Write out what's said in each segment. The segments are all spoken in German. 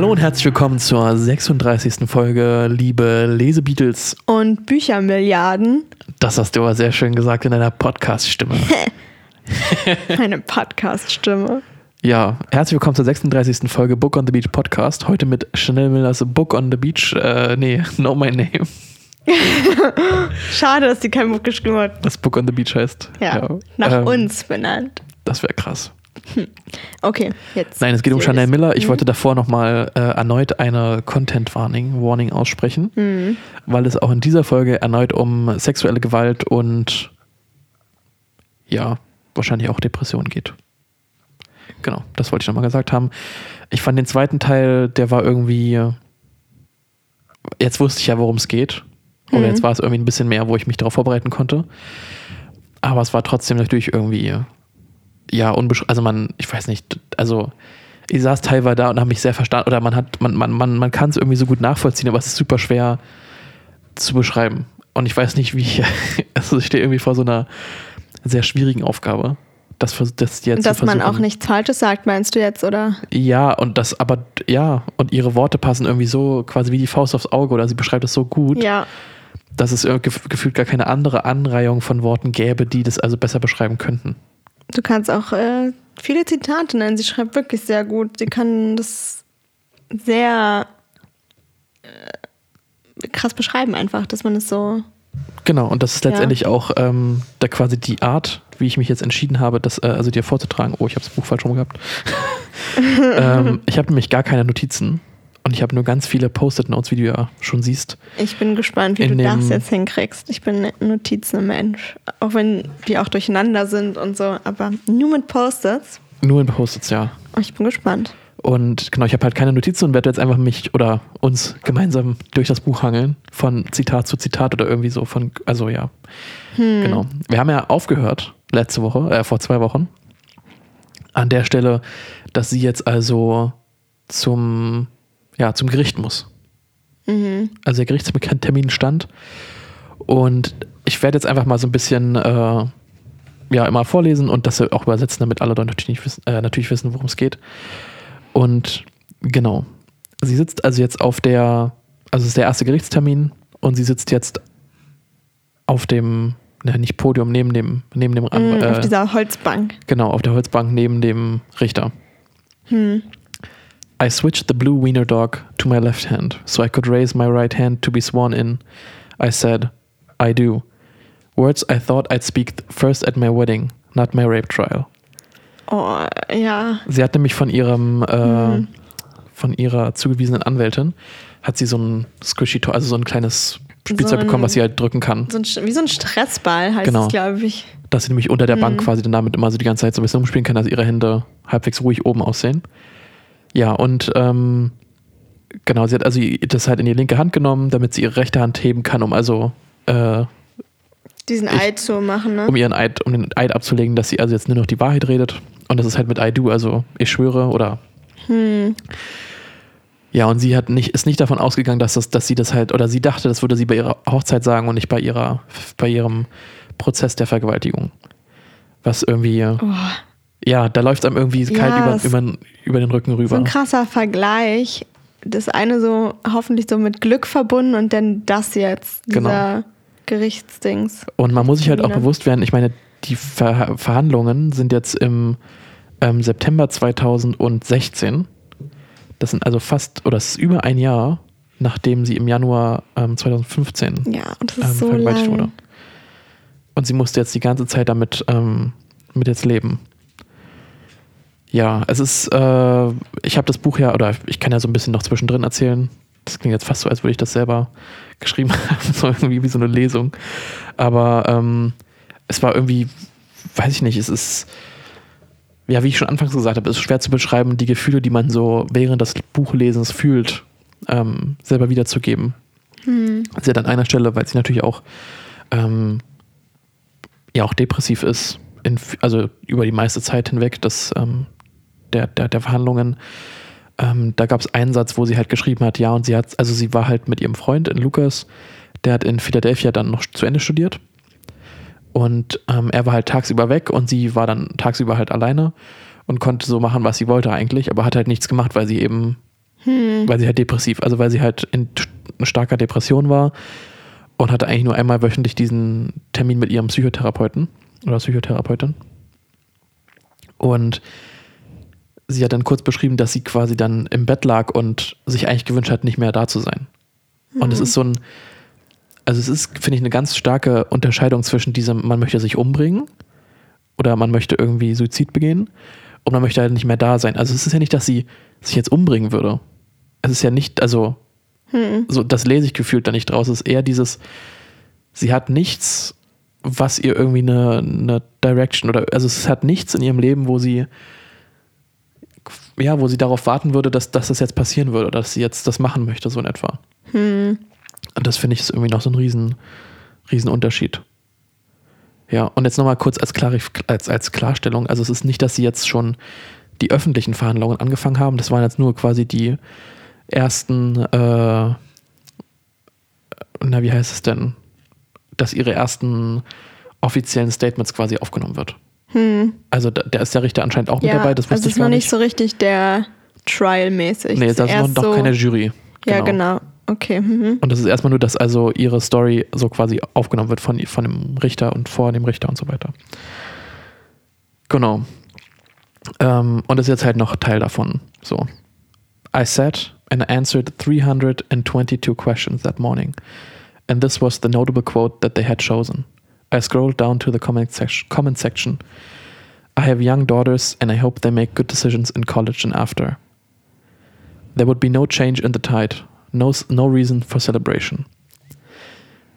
Hallo und herzlich willkommen zur 36. Folge Liebe Lesebeatles. Und Büchermilliarden. Das hast du aber sehr schön gesagt in deiner Podcast-Stimme. Eine Podcast-Stimme. Ja, herzlich willkommen zur 36. Folge Book on the Beach Podcast. Heute mit Chanel Millers Book on the Beach. Äh, nee, Know My Name. Schade, dass die kein Buch geschrieben hat. Das Book on the Beach heißt. Ja, nach ähm, uns benannt. Das wäre krass. Okay, jetzt. Nein, es geht um. Chanel Miller. Ich Mhm. wollte davor nochmal äh, erneut eine Content Warning, Warning aussprechen, Mhm. weil es auch in dieser Folge erneut um sexuelle Gewalt und ja, wahrscheinlich auch Depression geht. Genau, das wollte ich nochmal gesagt haben. Ich fand den zweiten Teil, der war irgendwie. Jetzt wusste ich ja, worum es geht. Oder Mhm. jetzt war es irgendwie ein bisschen mehr, wo ich mich darauf vorbereiten konnte. Aber es war trotzdem natürlich irgendwie ja, unbesch also man, ich weiß nicht, also ich saß teilweise da und habe mich sehr verstanden, oder man hat, man, man, man, man kann es irgendwie so gut nachvollziehen, aber es ist super schwer zu beschreiben. Und ich weiß nicht, wie ich, also ich stehe irgendwie vor so einer sehr schwierigen Aufgabe. Das, das jetzt Dass man auch nichts Falsches sagt, meinst du jetzt, oder? Ja, und das, aber ja, und ihre Worte passen irgendwie so quasi wie die Faust aufs Auge, oder sie beschreibt es so gut, Ja. dass es gefühlt gar keine andere Anreihung von Worten gäbe, die das also besser beschreiben könnten. Du kannst auch äh, viele Zitate nennen. Sie schreibt wirklich sehr gut. Sie kann das sehr äh, krass beschreiben, einfach, dass man es so. Genau, und das ist Ja. letztendlich auch ähm, da quasi die Art, wie ich mich jetzt entschieden habe, das äh, also dir vorzutragen. Oh, ich habe das Buch falsch rum gehabt. ähm, ich habe nämlich gar keine Notizen und ich habe nur ganz viele Post-it-Notes, wie du ja schon siehst. Ich bin gespannt, wie du das jetzt hinkriegst. Ich bin Notizenmensch. Auch wenn die auch durcheinander sind und so. Aber nur mit Post-its. Nur in Post-its, ja. Ich bin gespannt. Und genau, ich habe halt keine Notizen und werde jetzt einfach mich oder uns gemeinsam durch das Buch hangeln, von Zitat zu Zitat oder irgendwie so von, also ja. Genau. Wir haben ja aufgehört letzte Woche, äh, vor zwei Wochen, an der Stelle, dass sie jetzt also zum, ja, zum Gericht muss. Also der Gerichtstermin stand und ich werde jetzt einfach mal so ein bisschen äh, ja immer vorlesen und das auch übersetzen, damit alle Leute natürlich, nicht wissen, äh, natürlich wissen, worum es geht. Und genau, sie sitzt also jetzt auf der, also es ist der erste Gerichtstermin und sie sitzt jetzt auf dem, ne, nicht Podium, neben dem, neben dem, An- Mm, auf äh, dieser Holzbank. genau, auf der Holzbank neben dem Richter. Hm. I switched the blue wiener dog to my left hand so I could raise my right hand to be sworn in. I said, I do. Words I thought I'd speak first at my wedding, not my rape trial. Oh, ja. Sie hat nämlich von ihrem, äh, Mhm. von ihrer zugewiesenen Anwältin, hat sie so ein Squishy also so ein kleines Spielzeug So ein- bekommen, was sie halt drücken kann. So ein, wie so ein Stressball heißt Genau. es, glaube ich. Dass sie nämlich unter der Bank Mhm. quasi dann damit immer so die ganze Zeit so ein bisschen umspielen kann, dass ihre Hände halbwegs ruhig oben aussehen. Ja, und ähm, genau, sie hat also das halt in die linke Hand genommen, damit sie ihre rechte Hand heben kann, um also äh, Diesen Ich- Eid zu machen, ne? um ihren Eid, um den Eid abzulegen, dass sie also jetzt nur noch die Wahrheit redet. Und das ist halt mit I do, also ich schwöre oder Hm. ja, und sie hat nicht, ist nicht davon ausgegangen, dass, das, dass sie das halt, oder sie dachte, das würde sie bei ihrer Hochzeit sagen und nicht bei ihrer, bei ihrem Prozess der Vergewaltigung. Was irgendwie, Oh, ja, da läuft es einem irgendwie Ja, kalt über, über, über den Rücken so rüber. ein krasser Vergleich. Das eine so hoffentlich so mit Glück verbunden und dann das jetzt, dieser Genau. Gerichtsdings. Und man muss sich halt auch bewusst werden, ich meine, die Ver Verhandlungen sind jetzt im ähm, September 2016. Das sind also fast, oder es ist über ein Jahr, nachdem sie im Januar ähm, 2015 Ja, und das ist ähm, so vergewaltigt lang. wurde. Und sie musste jetzt die ganze Zeit damit ähm, mit jetzt leben. Ja, es ist, äh, ich habe das Buch ja, oder ich kann ja so ein bisschen noch zwischendrin erzählen. Das klingt jetzt fast so, als würde ich das selber geschrieben haben, so irgendwie wie so eine Lesung. Aber ähm, es war irgendwie, weiß ich nicht, es ist, ja, wie ich schon anfangs gesagt habe, es ist schwer zu beschreiben, die Gefühle, die man so während des Buchlesens fühlt, ähm, selber wiederzugeben. Hm. Sie hat an einer Stelle, weil sie natürlich auch ähm, ja auch depressiv ist, in, also über die meiste Zeit hinweg, dass ähm, der, der, der Verhandlungen, ähm, da gab es einen Satz, wo sie halt geschrieben hat, ja, und sie hat, also sie war halt mit ihrem Freund in Lukas, der hat in Philadelphia dann noch zu Ende studiert. Und ähm, er war halt tagsüber weg und sie war dann tagsüber halt alleine und konnte so machen, was sie wollte eigentlich, aber hat halt nichts gemacht, weil sie eben Hm. Weil sie halt depressiv, also weil sie halt in starker Depression war und hatte eigentlich nur einmal wöchentlich diesen Termin mit ihrem Psychotherapeuten oder Psychotherapeutin. Und sie hat dann kurz beschrieben, dass sie quasi dann im Bett lag und sich eigentlich gewünscht hat, nicht mehr da zu sein. Und es ist so ein, also es ist, finde ich, eine ganz starke Unterscheidung zwischen diesem, man möchte sich umbringen oder man möchte irgendwie Suizid begehen und man möchte halt nicht mehr da sein. Also es ist ja nicht, dass sie sich jetzt umbringen würde. Es ist ja nicht, also Hm. so das lese ich gefühlt da nicht draus. Es ist eher dieses, sie hat nichts, was ihr irgendwie eine, eine Direction oder also es hat nichts in ihrem Leben, wo sie ja, wo sie darauf warten würde, dass, dass das jetzt passieren würde, oder dass sie jetzt das machen möchte, so in etwa. Hm. Und das finde ich ist irgendwie noch so ein riesen, riesen Unterschied. Ja, und jetzt nochmal kurz als, Klarif als, als Klarstellung. Also es ist nicht, dass sie jetzt schon die öffentlichen Verhandlungen angefangen haben. Das waren jetzt nur quasi die ersten, äh, na, wie heißt es denn? Dass ihre ersten offiziellen Statements quasi aufgenommen wird. Hm. Also da, da ist der Richter anscheinend auch mit Ja, dabei. Das also ist noch nicht so richtig der Trial-mäßig. nee, Es da ist noch, so, keine Jury. Ja, genau. Okay. Mhm. Und das ist erstmal nur, dass also ihre Story so quasi aufgenommen wird von, von dem Richter und vor dem Richter und so weiter. Genau. Ähm, und das ist jetzt halt noch Teil davon. So. I sat and answered 322 questions that morning. And this was the notable quote that they had chosen. I scrolled down to the comment, sec comment section. I have young daughters and I hope they make good decisions in college and after. There would be no change in the tide. No, no reason for celebration.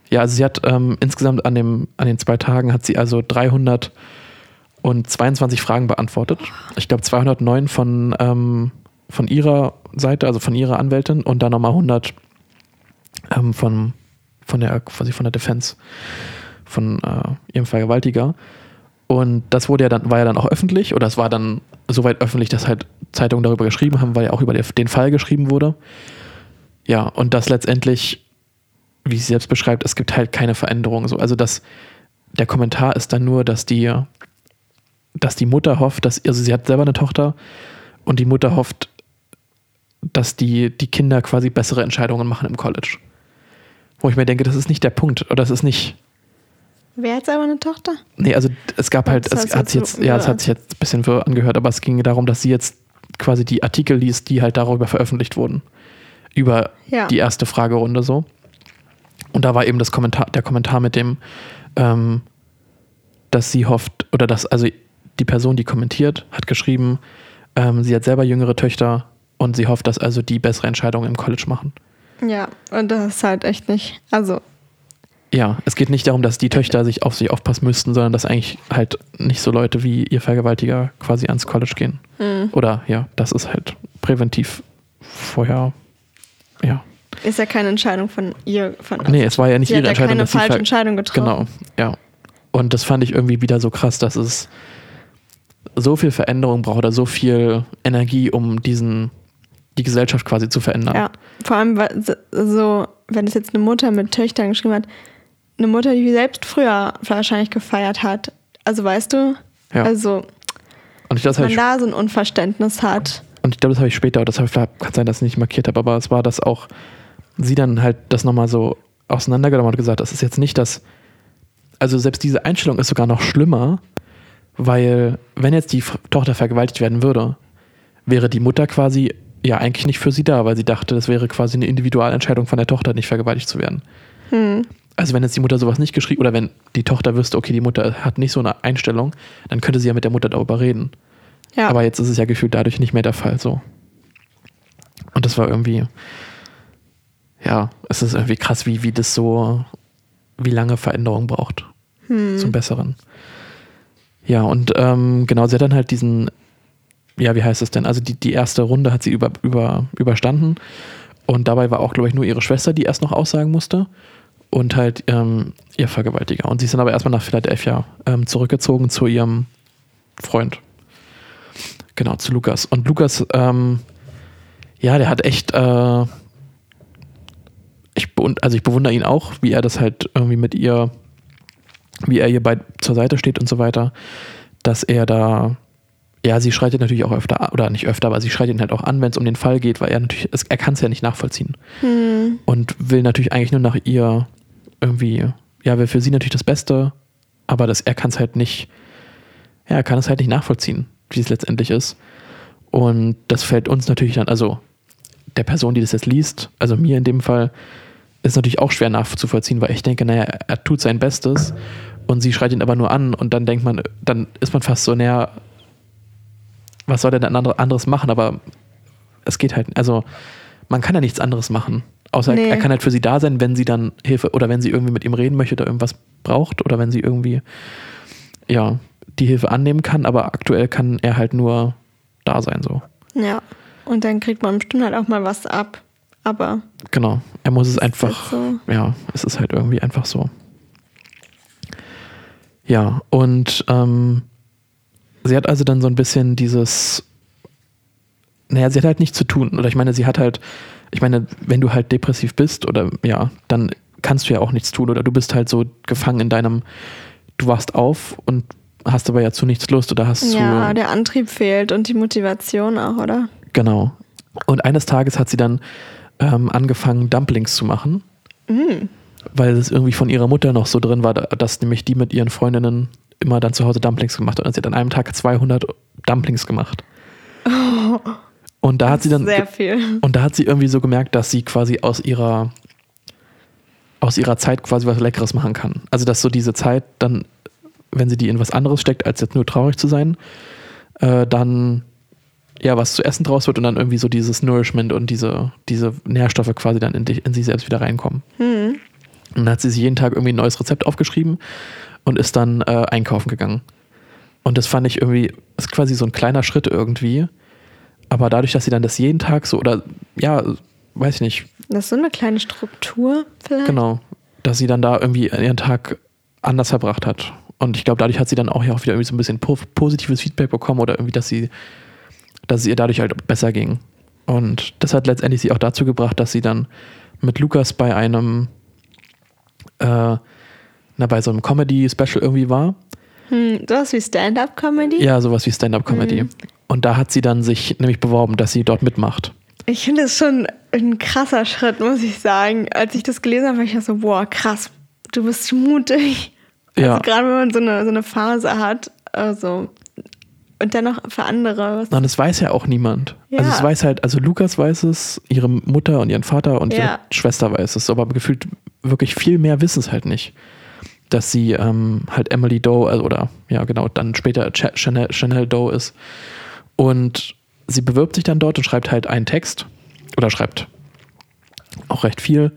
Ja, also sie hat ähm, insgesamt an, dem, an den zwei Tagen hat sie also 322 Fragen beantwortet. Ich glaube 209 von, ähm, von ihrer Seite, also von ihrer Anwältin und dann nochmal 100 ähm, von, von der quasi von der Defense von äh, ihrem Vergewaltiger. Und das wurde ja dann, war ja dann auch öffentlich, oder es war dann soweit öffentlich, dass halt Zeitungen darüber geschrieben haben, weil ja auch über den Fall geschrieben wurde. Ja, und das letztendlich, wie sie selbst beschreibt, es gibt halt keine Veränderung. So. Also das, der Kommentar ist dann nur, dass die, dass die Mutter hofft, dass, also sie hat selber eine Tochter und die Mutter hofft, dass die, die Kinder quasi bessere Entscheidungen machen im College. Wo ich mir denke, das ist nicht der Punkt, oder das ist nicht, Wer hat selber eine Tochter? Nee, also es gab halt, Das es hat sich jetzt jetzt, so ja, es hat sich jetzt ein bisschen angehört, aber es ging darum, dass sie jetzt quasi die Artikel liest, die halt darüber veröffentlicht wurden. Über Ja. die erste Fragerunde so. Und da war eben das Kommentar, der Kommentar mit dem, ähm, dass sie hofft, oder dass, also die Person, die kommentiert, hat geschrieben, ähm, sie hat selber jüngere Töchter und sie hofft, dass also die bessere Entscheidungen im College machen. Ja, und das ist halt echt nicht. Also, Ja, es geht nicht darum, dass die Töchter sich auf sich aufpassen müssten, sondern dass eigentlich halt nicht so Leute wie ihr Vergewaltiger quasi ans College gehen. hm. Oder ja, das ist halt präventiv vorher. Ja. ist ja keine Entscheidung von ihr. Von Nee, es war ja nicht sie hat ihre ja Entscheidung, keine dass sie falsche Entscheidung getroffen. Genau, ja. Und das fand ich irgendwie wieder so krass, dass es so viel Veränderung braucht oder so viel Energie, um diesen, die Gesellschaft quasi zu verändern. Ja, vor allem so, wenn es jetzt eine Mutter mit Töchtern geschrieben hat, eine Mutter, die selbst früher wahrscheinlich gefeiert hat. Also weißt du, Ja. also Und ich, das dass man ich, da so ein Unverständnis hat. und ich glaube, das habe ich später, das hab ich, kann sein, dass ich nicht markiert habe, aber es war das auch, sie dann halt das nochmal so auseinandergenommen und gesagt, das ist jetzt nicht das, also selbst diese Einstellung ist sogar noch schlimmer, weil wenn jetzt die Tochter vergewaltigt werden würde, wäre die Mutter quasi ja eigentlich nicht für sie da, weil sie dachte, das wäre quasi eine Individualentscheidung von der Tochter, nicht vergewaltigt zu werden. Hm. Also wenn jetzt die Mutter sowas nicht geschrieben, oder wenn die Tochter wüsste, okay, die Mutter hat nicht so eine Einstellung, dann könnte sie ja mit der Mutter darüber reden. Ja, Aber jetzt ist es ja gefühlt dadurch nicht mehr der Fall so. Und das war irgendwie, ja, es ist irgendwie krass, wie, wie das so, wie lange Veränderung braucht hm. zum Besseren. Ja, und ähm, genau, sie hat dann halt diesen, ja, wie heißt es denn? Also die, die erste Runde hat sie über, über, überstanden. Und dabei war auch, glaube ich, nur ihre Schwester, die erst noch aussagen musste. Und halt ähm, ihr Vergewaltiger. Und sie ist dann aber erstmal nach Philadelphia ähm, zurückgezogen zu ihrem Freund. Genau, zu Lukas. Und Lukas, ähm, ja, der hat echt, äh, ich, also ich bewundere ihn auch, wie er das halt irgendwie mit ihr, wie er ihr bei, zur Seite steht und so weiter, dass er da ja, sie schreit ihn natürlich auch öfter, oder nicht öfter, aber sie schreit ihn halt auch an, wenn es um den Fall geht, weil er natürlich, er kann es ja nicht nachvollziehen. Hm. Und will natürlich eigentlich nur nach ihr irgendwie, ja, will für sie natürlich das Beste, aber das, er kann es halt nicht, ja, er kann es halt nicht nachvollziehen, wie es letztendlich ist. Und das fällt uns natürlich dann, also der Person, die das jetzt liest, also mir in dem Fall, ist natürlich auch schwer nachzuvollziehen, weil ich denke, naja, er tut sein Bestes und sie schreit ihn aber nur an und dann denkt man, dann ist man fast so näher, was soll der denn anderes machen? Aber es geht halt, also man kann ja nichts anderes machen. Außer Nee. er kann halt für sie da sein, wenn sie dann Hilfe oder wenn sie irgendwie mit ihm reden möchte oder irgendwas braucht oder wenn sie irgendwie, ja, die Hilfe annehmen kann. Aber aktuell kann er halt nur da sein, so. Ja. Und dann kriegt man bestimmt halt auch mal was ab. Aber Genau. Er muss es ist einfach, halt so. ja, es ist halt irgendwie einfach so. Ja, und ähm, sie hat also dann so ein bisschen dieses, naja, sie hat halt nichts zu tun. Oder ich meine, sie hat halt, ich meine, wenn du halt depressiv bist oder ja, dann kannst du ja auch nichts tun. Oder du bist halt so gefangen in deinem, du wachst auf und hast aber ja zu nichts Lust oder hast ja, zu. der Antrieb fehlt und die Motivation auch, oder? Genau. Und eines Tages hat sie dann ähm, angefangen, Dumplings zu machen. Mm. weil es irgendwie von ihrer Mutter noch so drin war, dass nämlich die mit ihren Freundinnen immer dann zu Hause Dumplings gemacht hat. Und sie hat an einem Tag 200 Dumplings gemacht. Und da hat sie dann Sehr viel. und da hat sie irgendwie so gemerkt, dass sie quasi aus ihrer aus ihrer Zeit quasi was Leckeres machen kann. Also dass so diese Zeit dann, wenn sie die in was anderes steckt, als jetzt nur traurig zu sein, äh, dann ja was zu essen draus wird und dann irgendwie so dieses Nourishment und diese, diese Nährstoffe quasi dann in, dich, in sich selbst wieder reinkommen. Hm. Und dann hat sie sich jeden Tag irgendwie ein neues Rezept aufgeschrieben und ist dann äh, einkaufen gegangen. Und das fand ich irgendwie, ist quasi so ein kleiner Schritt irgendwie. Aber dadurch, dass sie dann das jeden Tag so, oder ja, weiß ich nicht, Das ist so eine kleine Struktur vielleicht. genau, dass sie dann da irgendwie ihren Tag anders verbracht hat. Und ich glaube, dadurch hat sie dann auch ja auch wieder irgendwie so ein bisschen po positives Feedback bekommen oder irgendwie, dass sie, dass es ihr dadurch halt besser ging. Und das hat letztendlich sie auch dazu gebracht, dass sie dann mit Lukas bei einem, äh, na, bei so einem Comedy-Special irgendwie war. Hm, sowas wie Stand-up-Comedy? Ja, sowas wie Stand-Up-Comedy. Und da hat sie dann sich nämlich beworben, dass sie dort mitmacht. Ich finde es schon ein krasser Schritt, muss ich sagen. Als ich das gelesen habe, war ich so, boah, krass, du bist mutig. Ja. Also gerade wenn man so eine, so eine Phase hat, also und dennoch für andere. Was, Und das weiß ja auch niemand. Ja. Also es weiß halt, also Lukas weiß es, ihre Mutter und ihren Vater und ihre Ja. Schwester weiß es, aber gefühlt wirklich viel mehr wissen es halt nicht. Dass sie ähm, halt Emily Doe, also, oder ja genau, dann später Ch Chanel, Chanel Doe ist. Und sie bewirbt sich dann dort und schreibt halt einen Text oder schreibt auch recht viel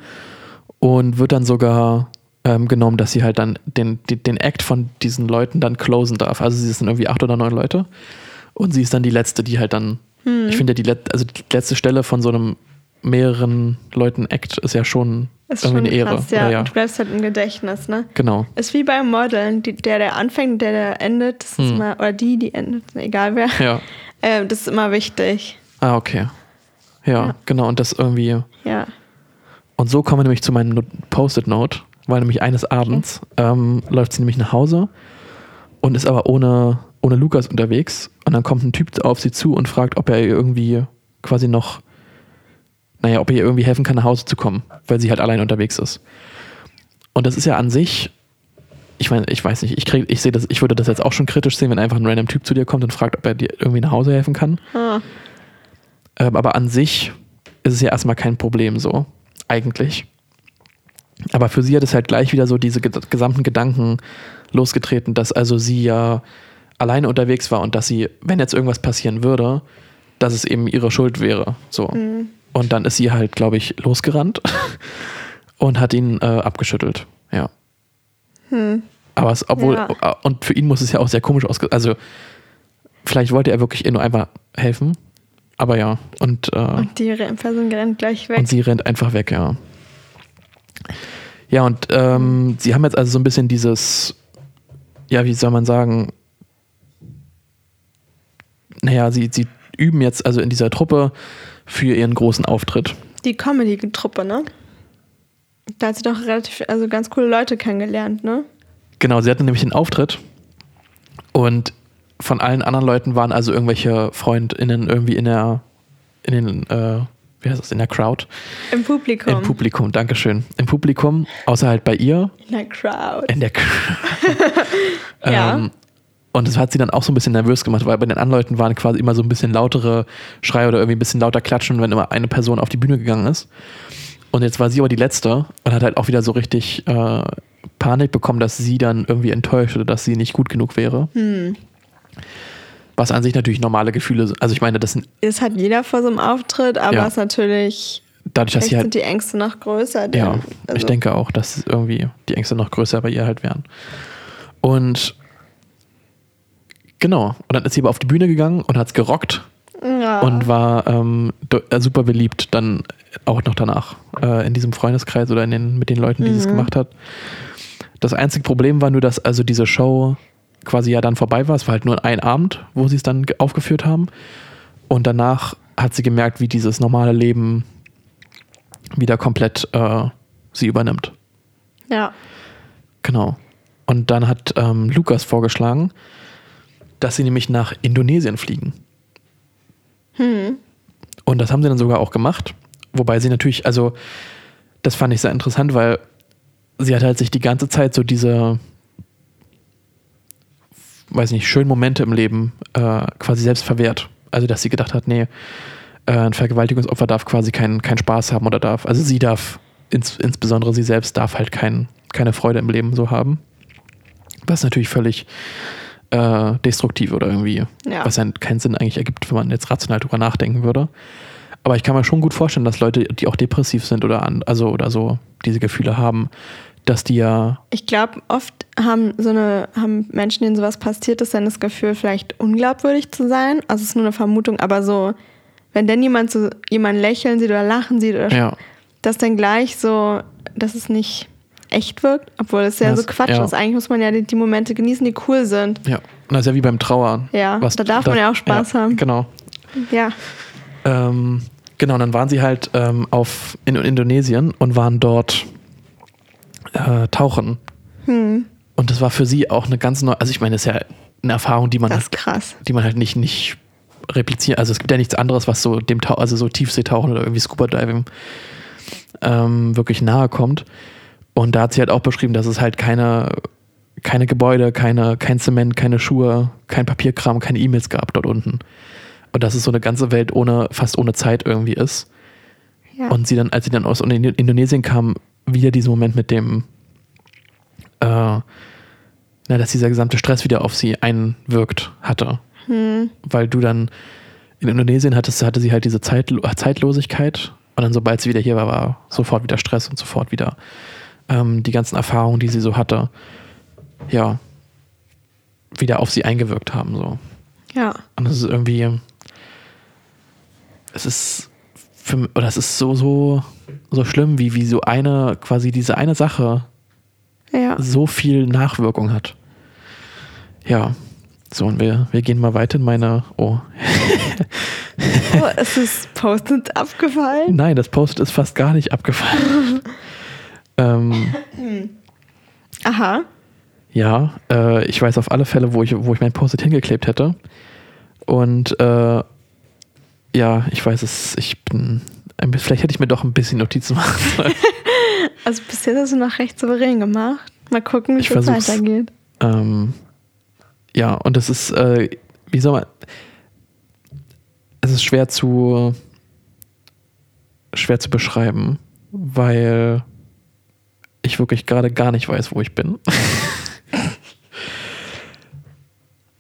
und wird dann sogar ähm, genommen, dass sie halt dann den, den, den Act von diesen Leuten dann closen darf. Also sie sind irgendwie acht oder neun Leute und sie ist dann die letzte, die halt dann, ich finde ja die, Let also die letzte Stelle von so einem mehreren Leuten Act ist ja schon ist irgendwie schon eine Ehre. krass, ja. Du bleibst halt im Gedächtnis, ne? Genau. Ist wie beim Modeln, die, der, der anfängt, der, der endet, das ist Hm. immer, oder die, die endet, egal wer. Ja. Ähm, das ist immer wichtig. Ah, okay. Ja, Ja. genau. Und das irgendwie. Ja. Und so kommen wir nämlich zu meinem Not- Post-it-Note, weil nämlich eines Abends ähm, läuft sie nämlich nach Hause und ist aber ohne, ohne Lukas unterwegs. Und dann kommt ein Typ auf sie zu und fragt, ob er irgendwie quasi noch, naja, ob er ihr irgendwie helfen kann, nach Hause zu kommen, weil sie halt allein unterwegs ist. Und das ist ja an sich, ich meine, ich weiß nicht, ich krieg, ich sehe das, ich würde das jetzt auch schon kritisch sehen, wenn einfach ein random Typ zu dir kommt und fragt, ob er dir irgendwie nach Hause helfen kann. Ah, Ähm, aber an sich ist es ja erstmal kein Problem so, eigentlich. Aber für sie hat es halt gleich wieder so diese gesamten Gedanken losgetreten, dass also sie ja alleine unterwegs war und dass sie, wenn jetzt irgendwas passieren würde, dass es eben ihre Schuld wäre. So. Mhm. Und dann ist sie halt, glaube ich, losgerannt und hat ihn äh, abgeschüttelt. Ja. Aber es, obwohl, Ja. äh, und für ihn muss es ja auch sehr komisch ausge... Also, vielleicht wollte er wirklich ihr nur einfach helfen. Aber ja. Und, äh, und die Person rennt gleich weg. und sie rennt einfach weg, ja. Ja, und ähm, sie haben jetzt also so ein bisschen dieses, ja, wie soll man sagen, naja, sie, sie üben jetzt also in dieser Truppe für ihren großen Auftritt. Die Comedy-Truppe, ne? Da hat sie doch relativ, also ganz coole Leute kennengelernt, ne? Genau, sie hatten nämlich den Auftritt und von allen anderen Leuten waren also irgendwelche FreundInnen irgendwie in der, in den, äh, wie heißt das, in der Crowd? Im Publikum. Im Publikum, Dankeschön. Im Publikum, außer halt bei ihr. In der Crowd. In der Crowd. Ja. ähm, und das hat sie dann auch so ein bisschen nervös gemacht, weil bei den anderen Leuten waren quasi immer so ein bisschen lautere Schreie oder irgendwie ein bisschen lauter Klatschen, wenn immer eine Person auf die Bühne gegangen ist. Und jetzt war sie aber die Letzte und hat halt auch wieder so richtig äh, Panik bekommen, dass sie dann irgendwie enttäuscht oder dass sie nicht gut genug wäre. Hm. Was an sich natürlich normale Gefühle sind. Also ich meine, das sind Das hat jeder vor so einem Auftritt, aber Ja. es ist natürlich, dadurch, dass sie halt sind die Ängste noch größer. denn- Ja, ich also- denke auch, dass irgendwie die Ängste noch größer bei ihr halt wären. Und genau, und dann ist sie aber auf die Bühne gegangen und hat es gerockt Ja. und war ähm, äh, super beliebt dann auch noch danach äh, in diesem Freundeskreis oder in den, mit den Leuten, die es gemacht hat. Das einzige Problem war nur, dass also diese Show quasi ja dann vorbei war. Es war halt nur ein Abend, wo sie es dann ge- aufgeführt haben. Und danach hat sie gemerkt, wie dieses normale Leben wieder komplett äh, sie übernimmt. ja. Genau. Und dann hat ähm, Lukas vorgeschlagen, dass sie nämlich nach Indonesien fliegen. Und das haben sie dann sogar auch gemacht. Wobei sie natürlich, also, das fand ich sehr interessant, weil sie hat halt sich die ganze Zeit so diese, weiß nicht, schönen Momente im Leben äh, quasi selbst verwehrt. Also, dass sie gedacht hat, nee, äh, ein Vergewaltigungsopfer darf quasi keinen keinen Spaß haben oder darf, also sie darf, ins, insbesondere sie selbst darf halt kein, keine Freude im Leben so haben. Was natürlich völlig äh, destruktiv oder irgendwie, Ja. was ja keinen Sinn eigentlich ergibt, wenn man jetzt rational drüber nachdenken würde. Aber ich kann mir schon gut vorstellen, dass Leute, die auch depressiv sind oder an, also oder so diese Gefühle haben, dass die ja, Ich glaube, oft haben so eine, haben Menschen, denen sowas passiert ist, dann das Gefühl, vielleicht unglaubwürdig zu sein. Also es ist nur eine Vermutung, aber so, wenn denn jemand so jemanden lächeln sieht oder lachen sieht oder ja, dass dann gleich so, dass es nicht echt wirkt, obwohl es ja Das- so Quatsch ja. ist. Eigentlich muss man ja die, die Momente genießen, die cool sind. ja. Das ist ja wie beim Trauern. Ja, da darf man ja auch Spaß ja, haben. Genau. Ja. Ähm, genau, dann waren sie halt ähm, auf, in Indonesien und waren dort äh, tauchen. Hm. Und das war für sie auch eine ganz neue, also ich meine, das ist ja eine Erfahrung, die man, Das halt, ist krass. die man halt nicht, nicht replizieren, also es gibt ja nichts anderes, was so dem Tau also so Tiefseetauchen oder irgendwie Scuba Diving ähm, wirklich nahe kommt. Und da hat sie halt auch beschrieben, dass es halt keine, keine Gebäude, keine, kein Zement, keine Schuhe, kein Papierkram, keine E-Mails gab dort unten. Und dass es so eine ganze Welt ohne, fast ohne Zeit irgendwie ist. Ja. Und sie dann, als sie dann aus Indo- Indonesien kam, wieder diesen Moment mit dem, äh, na, dass dieser gesamte Stress wieder auf sie einwirkt hatte. Hm. Weil du dann in Indonesien hattest, hatte sie halt diese Zeitlo Zeitlosigkeit und dann, sobald sie wieder hier war, war sofort wieder Stress und sofort wieder ähm, die ganzen Erfahrungen, die sie so hatte, ja, wieder auf sie eingewirkt haben. So. ja. Und das ist irgendwie, es ist für, oder es ist so, so, so schlimm, wie, wie so eine, quasi diese eine Sache Ja. so viel Nachwirkung hat. Ja. So, und wir, wir gehen mal weiter in meine. Oh. Oh, ist das Post-it abgefallen? Nein, das Post ist fast gar nicht abgefallen. ähm, Aha. ja, äh, ich weiß auf alle Fälle, wo ich, wo ich mein Post-it hingeklebt hätte. Und äh, ja, ich weiß es, ich bin. Vielleicht hätte ich mir doch ein bisschen Notizen machen sollen. Also bis jetzt hast du noch recht souverän gemacht. Mal gucken, wie Ich es weitergeht. Ähm, ja, und das ist, äh, wie soll man, es ist schwer zu, schwer zu beschreiben, weil ich wirklich gerade gar nicht weiß, wo ich bin.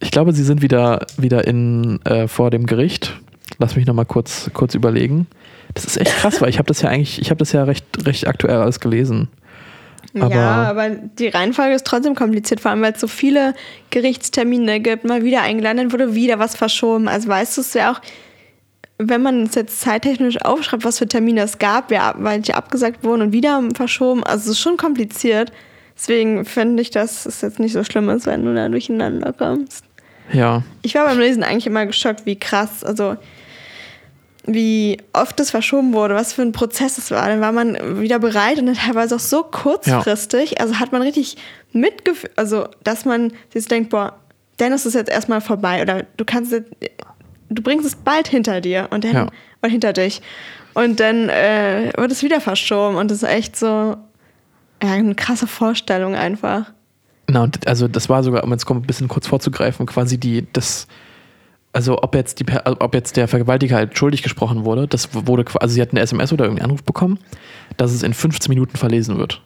ich glaube, sie sind wieder, wieder in, äh, vor dem Gericht. Lass mich nochmal kurz, kurz überlegen. Das ist echt krass, weil ich habe das ja eigentlich, ich habe das ja recht, recht aktuell alles gelesen. Aber- ja, aber die Reihenfolge ist trotzdem kompliziert, vor allem weil es so viele Gerichtstermine gibt, mal wieder eingeladen, dann wurde wieder was verschoben. Also weißt du, es wäre auch, wenn man es jetzt zeittechnisch aufschreibt, was für Termine es gab, wer, welche abgesagt wurden und wieder verschoben, also es ist schon kompliziert. Deswegen finde ich, dass es jetzt nicht so schlimm ist, wenn du da durcheinander kommst. Ja, Ich war beim Lesen eigentlich immer geschockt, wie krass, also wie oft es verschoben wurde, was für ein Prozess es war. Dann war man wieder bereit und dann teilweise auch so kurzfristig. Also hat man richtig mitgefühlt, also dass man sich denkt, boah, Dennis ist jetzt erstmal vorbei oder du kannst jetzt, du bringst es bald hinter dir und dann Ja. oder hinter dich. Und dann äh, wird es wieder verschoben und das ist echt so ja, eine krasse Vorstellung einfach. Na, und also das war sogar, um jetzt ein bisschen kurz vorzugreifen, quasi die, das, also ob jetzt die, ob jetzt der Vergewaltiger halt schuldig gesprochen wurde, das wurde, also sie hat eine SMS oder irgendeinen Anruf bekommen, dass es in 15 Minuten verlesen wird.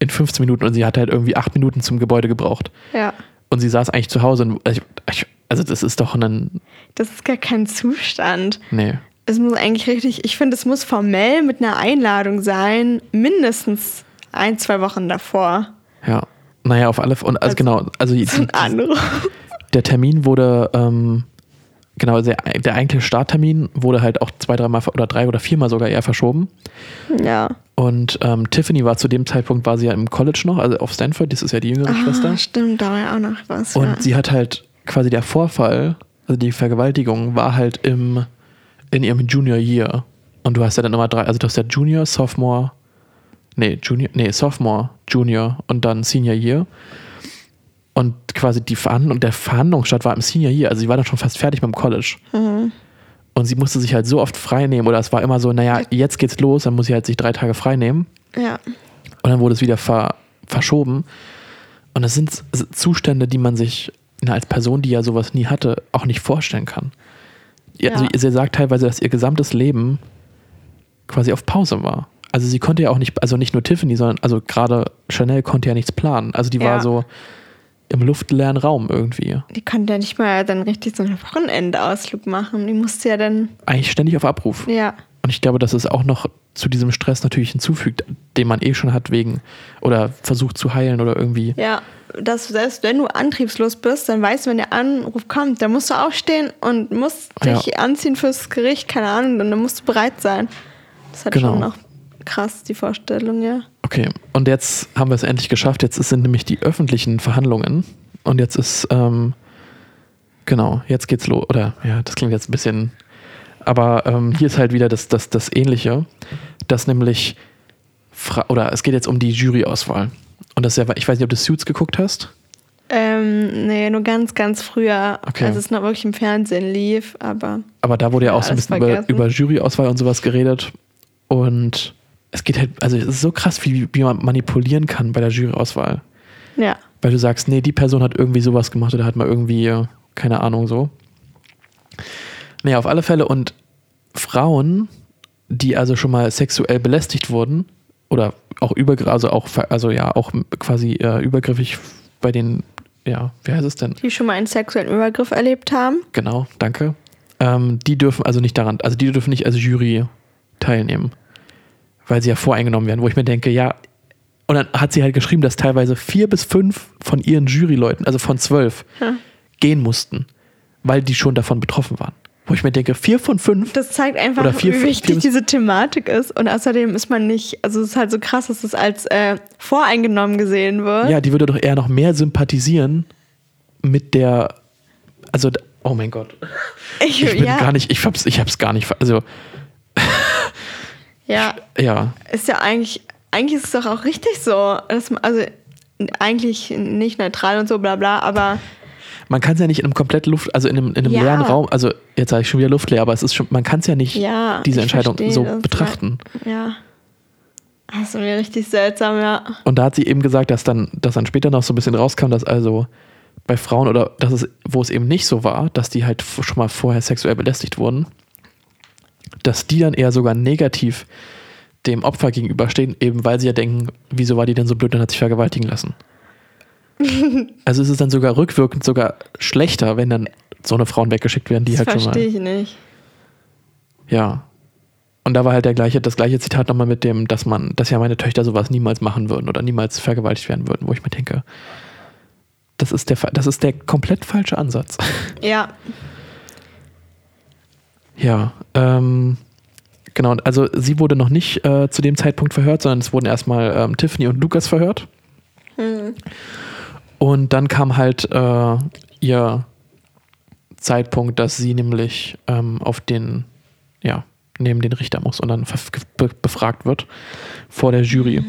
In 15 Minuten und sie hat halt irgendwie acht Minuten zum Gebäude gebraucht. Ja. Und sie saß eigentlich zu Hause und ich, ich, also das ist doch ein, Das ist gar kein Zustand. nee. Es muss eigentlich richtig, ich finde, es muss formell mit einer Einladung sein, mindestens ein, zwei Wochen davor. Ja. Naja, auf alle Fälle. Also, Also, genau, also So ein Anruf. der Termin wurde, ähm, genau, der, der eigentliche Starttermin wurde halt auch zwei, dreimal oder drei oder viermal sogar eher verschoben. Ja. Und ähm, Tiffany war zu dem Zeitpunkt, war sie ja im College noch, also auf Stanford, das ist ja die jüngere Schwester. Ah, stimmt, da war ja auch noch was. Und ja. sie hat halt quasi der Vorfall, also die Vergewaltigung, war halt im, in ihrem Junior Year. Und du hast ja dann immer drei, also du hast ja Junior, Sophomore, nee, Junior, nee, Sophomore, Junior und dann Senior Year. Und quasi die Verhandlung, der Verhandlungsstart war im Senior Year, also sie war dann schon fast fertig mit dem College. Und sie musste sich halt so oft frei nehmen, oder es war immer so, naja, jetzt geht's los, dann muss sie halt sich drei Tage frei nehmen. ja. Und dann wurde es wieder ver verschoben. Und das sind Zustände, die man sich na, als Person, die ja sowas nie hatte, auch nicht vorstellen kann. Ja. Also, sie sagt teilweise, dass ihr gesamtes Leben quasi auf Pause war. Also sie konnte ja auch nicht, also nicht nur Tiffany, sondern also gerade Chanel konnte ja nichts planen. Also die war Ja. so im luftleeren Raum irgendwie. Die konnte ja nicht mal dann richtig so einen Wochenendausflug machen. Die musste ja dann, Eigentlich ständig auf Abruf. ja, Und ich glaube, dass es auch noch zu diesem Stress natürlich hinzufügt, den man eh schon hat wegen oder versucht zu heilen oder irgendwie. ja, dass selbst wenn du antriebslos bist, dann weißt du, wenn der Anruf kommt, dann musst du aufstehen und musst Ja. dich anziehen fürs Gericht, keine Ahnung, und dann musst du bereit sein. Das hat Genau. schon noch krass, die Vorstellung, ja. Okay, und jetzt haben wir es endlich geschafft. Jetzt sind nämlich die öffentlichen Verhandlungen. Und jetzt ist, ähm, genau, jetzt geht's los. Oder, ja, das klingt jetzt ein bisschen. Aber ähm, hier ist halt wieder das, das, das Ähnliche, dass nämlich, Fra oder es geht jetzt um die Juryauswahl. Und das ist ja, ich weiß nicht, ob du Suits geguckt hast. Ähm, nee, nur ganz, ganz früher, Okay. als es noch wirklich im Fernsehen lief, aber Aber da wurde ja auch so ein bisschen über, vergessen. über Juryauswahl und sowas geredet. Und es geht halt, also es ist so krass, wie, wie man manipulieren kann bei der Juryauswahl. ja. Weil du sagst, nee, die Person hat irgendwie sowas gemacht oder hat mal irgendwie, äh, keine Ahnung, so. Nee, auf alle Fälle. Und Frauen, die also schon mal sexuell belästigt wurden oder auch übergriffig, also auch, also ja, auch quasi äh, übergriffig bei den, ja, wie heißt es denn? Die schon mal einen sexuellen Übergriff erlebt haben. Genau, danke. Ähm, die dürfen also nicht daran, also die dürfen nicht als Jury teilnehmen, weil sie ja voreingenommen werden, wo ich mir denke, ja, und dann hat sie halt geschrieben, dass teilweise vier bis fünf von ihren Juryleuten, also von zwölf, Ja. gehen mussten, weil die schon davon betroffen waren. Wo ich mir denke, vier von fünf, Das zeigt einfach, Oder vier- wie wichtig vier- diese Thematik ist. Und außerdem ist man nicht, also es ist halt so krass, dass es als äh, voreingenommen gesehen wird. ja, die würde doch eher noch mehr sympathisieren mit der, also, oh mein Gott, ich, ich bin ja, gar nicht, ich hab's, ich hab's gar nicht, also, ja, ja, ist ja eigentlich, eigentlich ist es doch auch richtig so. Dass man, also eigentlich nicht neutral und so, bla bla, aber man kann es ja nicht in einem komplett Luft, also in einem, in einem Ja. leeren Raum, also jetzt sage ich schon wieder luftleer, aber es ist schon, man kann es ja nicht ja. diese Entscheidung so das, betrachten. Ja. ja. Das ist mir richtig seltsam, ja. Und da hat sie eben gesagt, dass dann, dass dann später noch so ein bisschen rauskam, dass also bei Frauen oder dass es, wo es eben nicht so war, dass die halt schon mal vorher sexuell belästigt wurden, dass die dann eher sogar negativ dem Opfer gegenüberstehen, eben weil sie ja denken, wieso war die denn so blöd und hat sich vergewaltigen lassen. also ist es dann sogar rückwirkend sogar schlechter, wenn dann so eine Frauen weggeschickt werden, die Das halt schon mal. verstehe ich nicht. Ja. Und da war halt der gleiche, das gleiche Zitat nochmal mit dem, dass man, dass ja meine Töchter sowas niemals machen würden oder niemals vergewaltigt werden würden, wo ich mir denke, das ist der, das ist der komplett falsche Ansatz. Ja, ja, ähm, genau. Also sie wurde noch nicht äh, zu dem Zeitpunkt verhört, sondern es wurden erstmal ähm, Tiffany und Lukas verhört. Und dann kam halt äh, ihr Zeitpunkt, dass sie nämlich ähm, auf den, ja, neben den Richter muss und dann be befragt wird vor der Jury.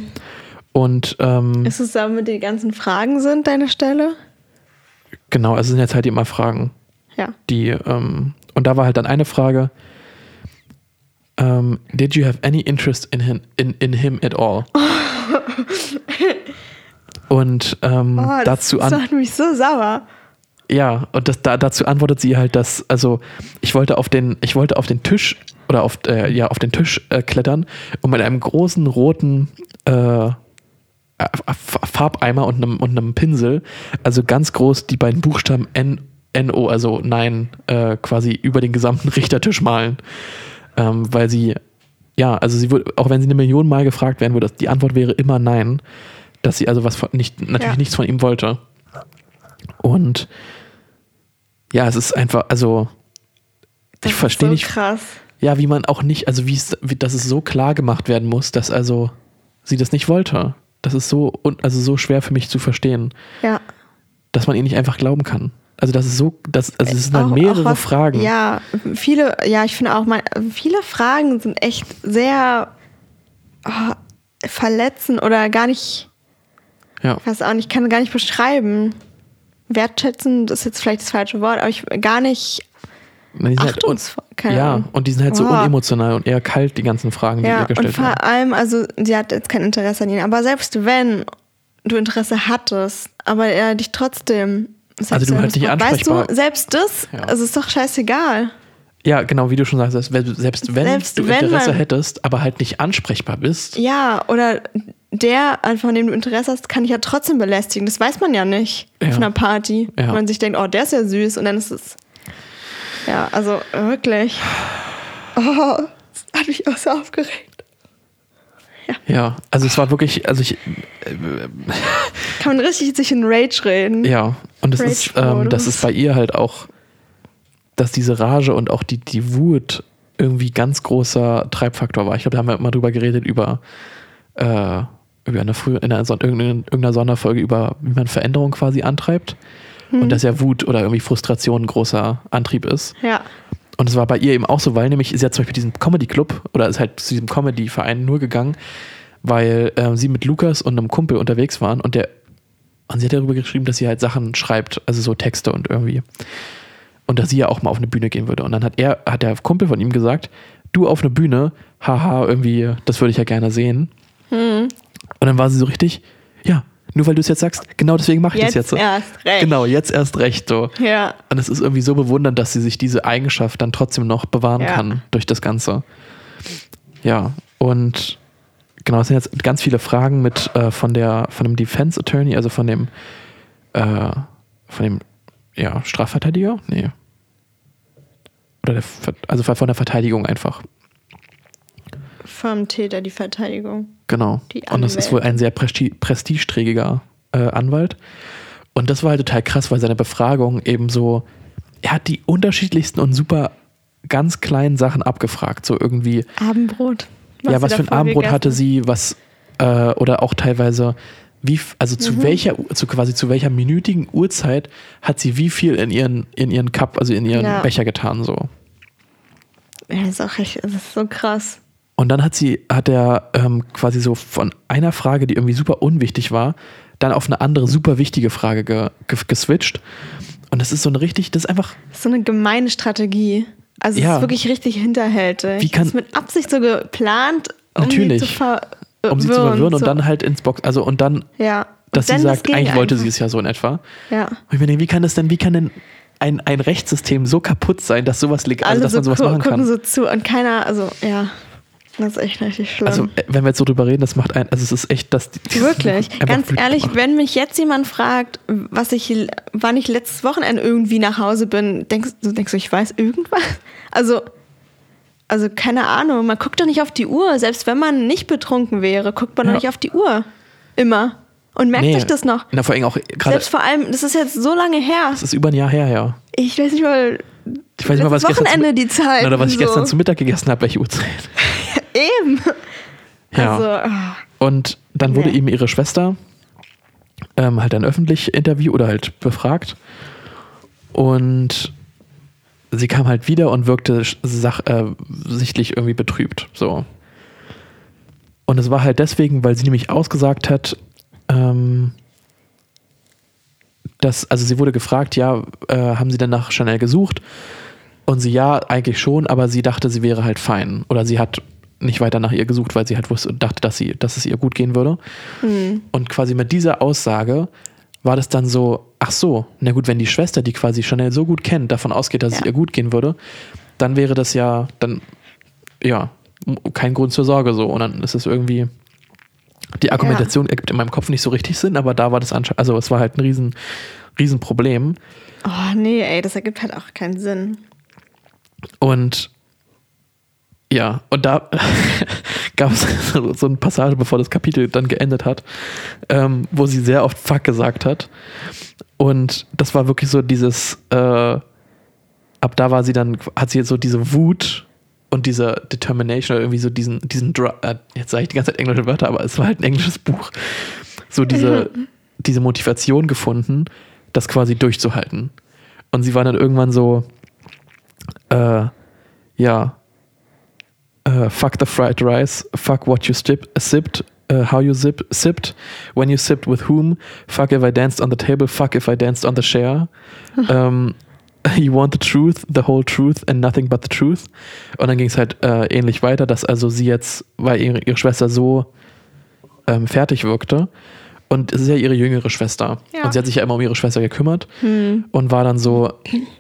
Und ähm, ist es damit die ganzen Fragen sind, deine Stelle? Genau, also es sind jetzt halt immer Fragen, Ja. die, ähm, und da war halt dann eine Frage, ähm, did you have any interest in him, in, in him at all? und ähm, Oh, dazu das an, macht mich so sauer. Ja, und das, da, dazu antwortet sie halt, dass, also ich wollte auf den, ich wollte auf den Tisch oder auf, äh, ja, auf den Tisch äh, klettern und mit einem großen roten äh, Farbeimer und einem, und einem Pinsel, also ganz groß die beiden Buchstaben N, NO, also Nein, äh, quasi über den gesamten Richtertisch malen. Ähm, weil sie, ja, also sie wurde, auch wenn sie eine Million Mal gefragt werden würde, die Antwort wäre immer Nein, dass sie also was von, nicht, natürlich Ja. nichts von ihm wollte. Und ja, es ist einfach, also Das ich verstehe so nicht, krass. ja, wie man auch nicht, also wie wie, dass es so klar gemacht werden muss, dass also sie das nicht wollte. Das ist so, un- also so schwer für mich zu verstehen, Ja. dass man ihr nicht einfach glauben kann. Also das ist so, das, also es sind halt Auch- mehrere was- Fragen. Ja, viele, ja, ich finde auch mal, viele Fragen sind echt sehr oh, verletzend oder gar nicht, ja. ich weiß auch nicht, ich kann gar nicht beschreiben. Wertschätzend ist jetzt vielleicht das falsche Wort, aber ich gar nicht Die halt un- achtungsvoll. Keine ja, Ahnung. und die sind halt so unemotional und eher kalt, die ganzen Fragen, die Ja, ihr und gestellt vor werden. allem, also sie hat jetzt kein Interesse an ihnen, aber selbst wenn du Interesse hattest, aber er dich trotzdem Also du halt nicht missbraucht, ansprechbar- Weißt du, selbst das, Ja. also ist doch scheißegal. Ja, genau, wie du schon sagst, selbst wenn, selbst wenn Selbst du wenn Interesse man- hättest, aber halt nicht ansprechbar bist. Ja, oder der, von dem du Interesse hast, kann dich ja trotzdem belästigen. Das weiß man ja nicht Ja. auf einer Party. Ja. Wenn man sich denkt, oh, der ist ja süß und dann ist es. Ja, also wirklich. Oh, das hat mich auch so aufgeregt. Ja, also es war wirklich, also ich, Kann man richtig sich in Rage reden. Ja, und das ist, ähm, das ist bei ihr halt auch, dass diese Rage und auch die, die Wut irgendwie ganz großer Treibfaktor war. Ich glaube, da haben wir immer drüber geredet, über, äh, über eine frühe, in einer, Son irgendeiner, Sonderfolge über, wie man Veränderung quasi antreibt. Und dass ja Wut oder irgendwie Frustration ein großer Antrieb ist. Ja. Und es war bei ihr eben auch so, weil nämlich sie hat zum Beispiel diesen Comedy-Club oder ist halt zu diesem Comedy-Verein nur gegangen, weil ähm, sie mit Lukas und einem Kumpel unterwegs waren und der und sie hat darüber geschrieben, dass sie halt Sachen schreibt, also so Texte und irgendwie. Und dass sie ja auch mal auf eine Bühne gehen würde. Und dann hat er, hat der Kumpel von ihm gesagt, du auf eine Bühne, haha, irgendwie, das würde ich ja gerne sehen. Und dann war sie so richtig, ja, nur weil du es jetzt sagst, genau deswegen mache ich Jetzt, das jetzt. erst recht. Genau, jetzt erst recht so. Ja. Und es ist irgendwie so bewundernd, dass sie sich diese Eigenschaft dann trotzdem noch bewahren Ja. kann durch das Ganze. Ja, und genau, es sind jetzt ganz viele Fragen mit äh, von der von dem Defense Attorney, also von dem äh, von dem ja, Strafverteidiger? Nee. Oder der, also von der Verteidigung einfach. Vom Täter die Verteidigung. Genau. Die und das ist wohl ein sehr presti prestigeträgiger äh, Anwalt. Und das war halt total krass, weil seine Befragung eben so, er hat die unterschiedlichsten und super ganz kleinen Sachen abgefragt. So irgendwie, Abendbrot. ja, sie was für ein Abendbrot hatte gegessen? sie, was, äh, oder auch teilweise, wie, also Mhm. zu welcher, U- zu quasi zu welcher minütigen Uhrzeit hat sie wie viel in ihren, in ihren Cup, also in ihren Ja. Becher getan, so. Ja, das ist auch echt, das ist so krass. Und dann hat sie, hat er ähm, quasi so von einer Frage, die irgendwie super unwichtig war, dann auf eine andere super wichtige Frage ge, ge, geswitcht. Und das ist so eine richtig, das ist einfach, Das ist so eine gemeine Strategie. Also es Ja. ist wirklich richtig hinterhältig. Wie kann- das ist mit Absicht so geplant, um Natürlich. sie zu verwirren. um sie zu verwirren und so. dann halt ins Box, also und dann, ja. Und dass sie dann sagt, eigentlich Gegenteil. wollte sie es ja so in etwa. Ja. Und ich mir denke, wie kann das denn, wie kann denn ein, ein Rechtssystem so kaputt sein, dass sowas legal, also dass so man sowas machen gucken kann? so zu und keiner, also ja, das ist echt richtig schlimm. Also, äh, wenn wir jetzt so drüber reden, das macht ein, also es ist echt, dass die, Wirklich, ganz ehrlich, macht. wenn mich jetzt jemand fragt, was ich, wann ich letztes Wochenende irgendwie nach Hause bin, denkst du, denkst du, ich weiß irgendwas? Also, also keine Ahnung, man guckt doch nicht auf die Uhr. Selbst wenn man nicht betrunken wäre, guckt man Ja. doch nicht auf die Uhr. Immer. Und merkt Nee. sich das noch. Na, vor allem auch gerade, Selbst vor allem, das ist jetzt so lange her. das ist über ein Jahr her, ja. Ich weiß nicht mal. Ich weiß nicht mal, was ich letztes gestern, Wochenende zu, die Zeit. oder was ich so. gestern zu Mittag gegessen habe, welche Uhrzeit. Eben. Ja. Also, ah. Und dann wurde Nee. eben ihre Schwester ähm, halt dann öffentlich interview oder halt befragt. Und sie kam halt wieder und wirkte sach, äh, sichtlich irgendwie betrübt. So. Und es war halt deswegen, weil sie nämlich ausgesagt hat, ähm, dass, also sie wurde gefragt, ja, äh, haben sie denn nach Chanel gesucht? Und sie, ja, eigentlich schon, aber sie dachte, sie wäre halt fein. Oder sie hat nicht weiter nach ihr gesucht, weil sie halt wusste, dachte, dass, sie, dass es ihr gut gehen würde. Mhm. Und quasi mit dieser Aussage war das dann so, ach so, na gut, wenn die Schwester, die quasi Chanel so gut kennt, davon ausgeht, dass es Ja. ihr gut gehen würde, dann wäre das ja, dann, ja, kein Grund zur Sorge so. Und dann ist es irgendwie, die Argumentation ergibt in meinem Kopf nicht so richtig Sinn, aber da war das anscheinend, also es war halt ein riesen, riesen Problem. Oh, nee, ey, das ergibt halt auch keinen Sinn. Und ja, und da gab es so eine Passage, bevor das Kapitel dann geendet hat, ähm, wo sie sehr oft Fuck gesagt hat. Und das war wirklich so dieses, äh, ab da war sie dann, hat sie so diese Wut und diese Determination oder irgendwie so diesen, diesen, äh, jetzt sage ich die ganze Zeit englische Wörter, aber es war halt ein englisches Buch, so diese, diese Motivation gefunden, das quasi durchzuhalten. Und sie war dann irgendwann so, äh, ja, äh, fuck the fried rice, fuck what you stip, sipped, uh, how you zip, sipped, when you sipped with whom, fuck if I danced on the table, fuck if I danced on the chair. um, you want the truth, the whole truth and nothing but the truth. Und dann ging es halt äh, ähnlich weiter, dass also sie jetzt, weil ihre, ihre Schwester so ähm, fertig wirkte, und es ist ja ihre jüngere Schwester. Ja. Und sie hat sich ja immer um ihre Schwester gekümmert Hm. und war dann so,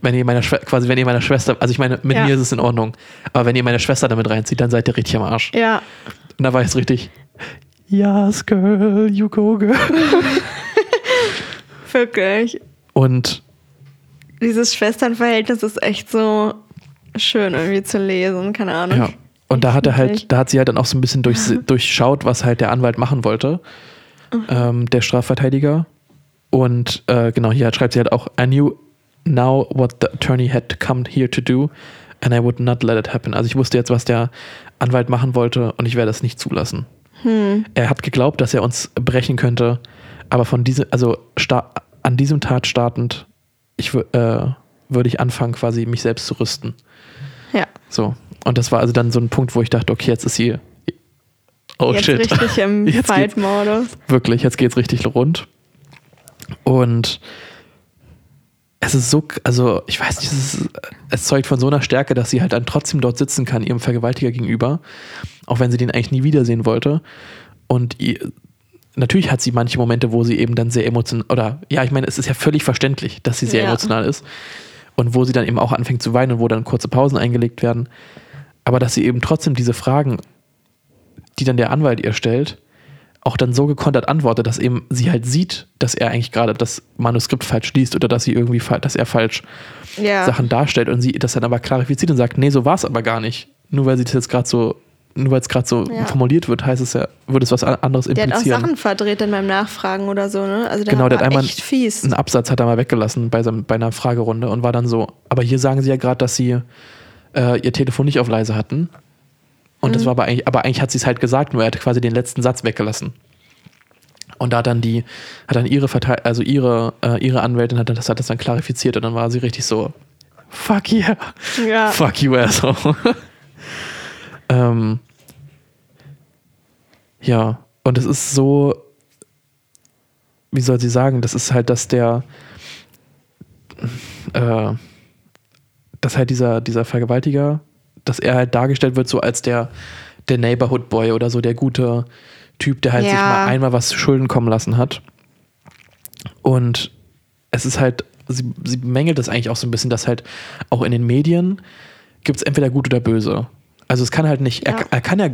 wenn ihr meiner Schwester, quasi wenn ihr meiner Schwester, also ich meine, mit Ja. mir ist es in Ordnung, aber wenn ihr meine Schwester damit reinzieht, dann seid ihr richtig am Arsch. Ja, Und da war jetzt richtig, yes, girl, you go, girl. wirklich. Und Dieses Schwesternverhältnis ist echt so schön irgendwie zu lesen, keine Ahnung. ja. Und da hat er halt, da hat sie halt dann auch so ein bisschen durch, durchschaut, was halt der Anwalt machen wollte, ähm, der Strafverteidiger. Und äh, genau, hier schreibt sie halt auch, I knew now what the attorney had come here to do and I would not let it happen. Also ich wusste jetzt, was der Anwalt machen wollte und ich werde es nicht zulassen. Hm. Er hat geglaubt, dass er uns brechen könnte, aber von diesem, also an diesem Tat startend, ich äh, würde ich anfangen, quasi mich selbst zu rüsten. Ja, So. Und das war also dann so ein Punkt, wo ich dachte, okay, jetzt ist sie. Oh jetzt shit. richtig im Fight-Modus. Wirklich, jetzt geht's richtig rund. Und es ist so, also ich weiß nicht, es, ist, es zeugt von so einer Stärke, dass sie halt dann trotzdem dort sitzen kann, ihrem Vergewaltiger gegenüber, auch wenn sie den eigentlich nie wiedersehen wollte. Und ihr, natürlich hat sie manche Momente, wo sie eben dann sehr emotional, oder ja, ich meine, es ist ja völlig verständlich, dass sie sehr Ja. emotional ist. Und wo sie dann eben auch anfängt zu weinen und wo dann kurze Pausen eingelegt werden. Aber dass sie eben trotzdem diese Fragen, die dann der Anwalt ihr stellt, auch dann so gekontert antwortet, dass eben sie halt sieht, dass er eigentlich gerade das Manuskript falsch liest oder dass sie irgendwie, dass er falsch Ja. Sachen darstellt und sie das dann aber klarifiziert und sagt, nee, so war es aber gar nicht. Nur weil sie das jetzt gerade so, nur weil es gerade so Ja. formuliert wird, heißt es ja, würde es was an- anderes Der hat auch implizieren. Sachen verdreht in meinem Nachfragen oder so, ne? Also der Genau, der hat einmal echt fies. Einen Absatz hat er mal weggelassen bei, seinem, bei einer Fragerunde und war dann so, aber hier sagen sie ja gerade, dass sie äh, ihr Telefon nicht auf leise hatten. Und Mhm. das war aber eigentlich, aber eigentlich hat sie es halt gesagt, nur er hat quasi den letzten Satz weggelassen. Und da hat dann die, hat dann ihre Verteil also ihre, äh, ihre Anwältin hat dann, das hat das dann klarifiziert und dann war sie richtig so, fuck yeah, Ja. fuck you asshole. ähm, ja, und es ist so, wie soll sie sagen, das ist halt, dass der, äh, dass halt dieser, dieser Vergewaltiger, dass er halt dargestellt wird so als der, der Neighborhood Boy oder so der gute Typ, der halt sich Ja. mal einmal was zu Schulden kommen lassen hat. Und es ist halt, sie, sie bemängelt das eigentlich auch so ein bisschen, dass halt auch in den Medien gibt es entweder gut oder böse. Also es kann halt nicht, Ja. er, er kann ja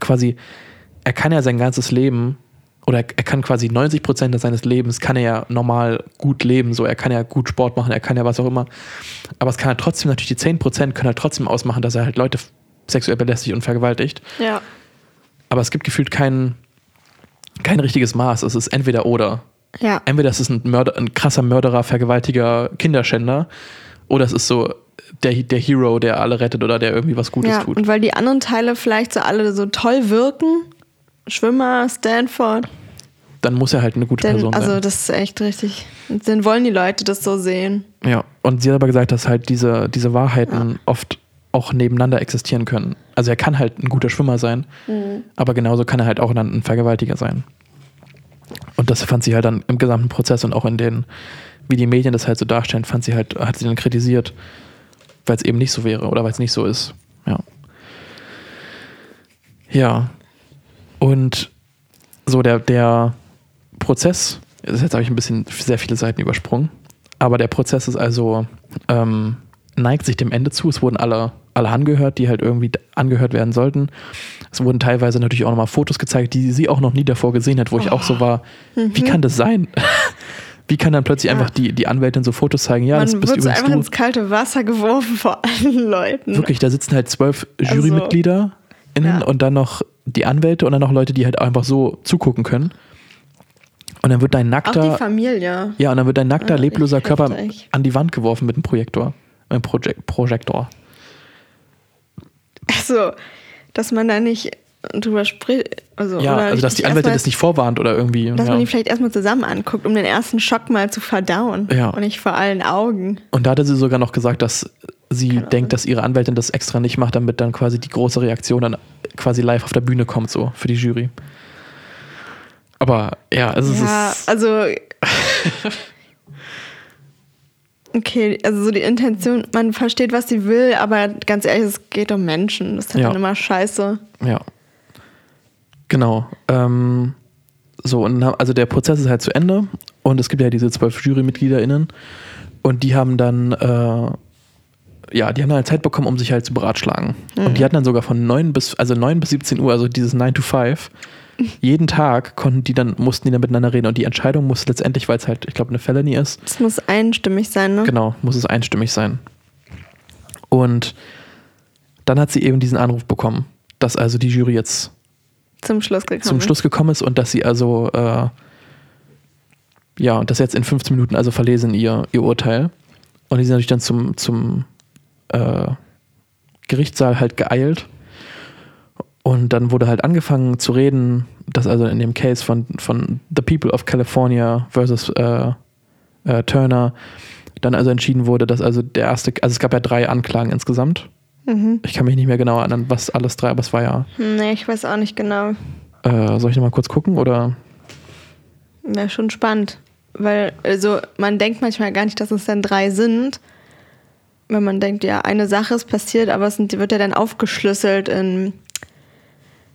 quasi, er kann ja sein ganzes Leben oder er kann quasi 90 Prozent seines Lebens kann er ja normal gut leben, so er kann ja gut Sport machen, er kann ja was auch immer. Aber es kann halt trotzdem natürlich die 10 Prozent können halt trotzdem ausmachen, dass er halt Leute sexuell belästigt und vergewaltigt. Ja. Aber es gibt gefühlt kein, kein richtiges Maß. Es ist entweder oder. Ja. Entweder es ist ein, Mörder, ein krasser Mörderer, Vergewaltiger, Kinderschänder, oder es ist so der, der Hero, der alle rettet oder der irgendwie was Gutes ja. tut. Und weil die anderen Teile vielleicht so alle so toll wirken, Schwimmer, Stanford, Dann muss er halt eine gute denn, Person also sein. das ist echt richtig. Dann wollen die Leute das so sehen. Ja. Und sie hat aber gesagt, dass halt diese, diese Wahrheiten oft auch nebeneinander existieren können. Also er kann halt ein guter Schwimmer sein, Mhm. aber genauso kann er halt auch dann ein Vergewaltiger sein. Und das fand sie halt dann im gesamten Prozess und auch in den wie die Medien das halt so darstellen, fand sie halt, hat sie dann kritisiert, weil es eben nicht so wäre oder weil es nicht so ist. Ja. Ja. Und so der, der Prozess, jetzt habe ich ein bisschen sehr viele Seiten übersprungen, aber der Prozess ist also, ähm, neigt sich dem Ende zu. Es wurden alle, alle angehört, die halt irgendwie angehört werden sollten. Es wurden teilweise natürlich auch nochmal Fotos gezeigt, die sie auch noch nie davor gesehen hat, wo ich auch so war, wie kann das sein? Wie kann dann plötzlich Ja. einfach die, die Anwältin so Fotos zeigen? Ja, Man das bist übrigens einfach du. ins kalte Wasser geworfen vor allen Leuten. Wirklich, da sitzen halt zwölf Also, Jurymitglieder innen ja. und dann noch die Anwälte und dann noch Leute, die halt einfach so zugucken können. Und dann wird dein Auch die nackter, Familie. ja, und dann wird dein nackter, Ja, lebloser Körper heftig. an die Wand geworfen mit einem Projektor. Einem Projek Projektor. Also, dass man da nicht drüber spricht. Also, Ja, also dass die erstmal- das nicht vorwarnt oder irgendwie. Dass ja. man die vielleicht erstmal zusammen anguckt, um den ersten Schock mal zu verdauen. Ja. Und nicht vor allen Augen. Und da hatte sie sogar noch gesagt, dass sie denkt, dass ihre Anwältin das extra nicht macht, damit dann quasi die große Reaktion dann quasi live auf der Bühne kommt, so für die Jury. Aber ja, also es Ja, ist. also. Okay, also so die Intention, man versteht, was sie will, aber ganz ehrlich, es geht um Menschen. Das ist halt Ja. dann immer scheiße. Ja. Genau. Ähm, so, und also der Prozess ist halt zu Ende und es gibt ja diese zwölf JurymitgliederInnen und die haben dann, äh, ja, die haben dann halt Zeit bekommen, um sich halt zu beratschlagen. Und die hatten dann sogar von 9 bis, also 9 bis 17 Uhr, also dieses 9 to 5, jeden Tag konnten die dann, mussten die dann miteinander reden und die Entscheidung muss letztendlich, weil es halt, ich glaube, eine Felony ist, Es muss einstimmig sein, ne? Genau, muss es einstimmig sein. Und dann hat sie eben diesen Anruf bekommen, dass also die Jury jetzt Zum Schluss gekommen. zum Schluss gekommen ist und dass sie also, äh, ja, und das jetzt in 15 Minuten also verlesen ihr, ihr Urteil. Und die sind natürlich dann zum, zum äh, Gerichtssaal halt geeilt. Und dann wurde halt angefangen zu reden, dass also in dem Case von, von The People of California versus äh, äh, Turner dann also entschieden wurde, dass also der erste, also es gab ja drei Anklagen insgesamt. Mhm. Ich kann mich nicht mehr genau erinnern, was alles drei, aber es war ja. Nee, ich weiß auch nicht genau. Äh, soll ich nochmal kurz gucken oder? Wäre schon spannend. Weil, also, man denkt manchmal gar nicht, dass es dann drei sind. Wenn man denkt, ja, eine Sache ist passiert, aber es wird ja dann aufgeschlüsselt in,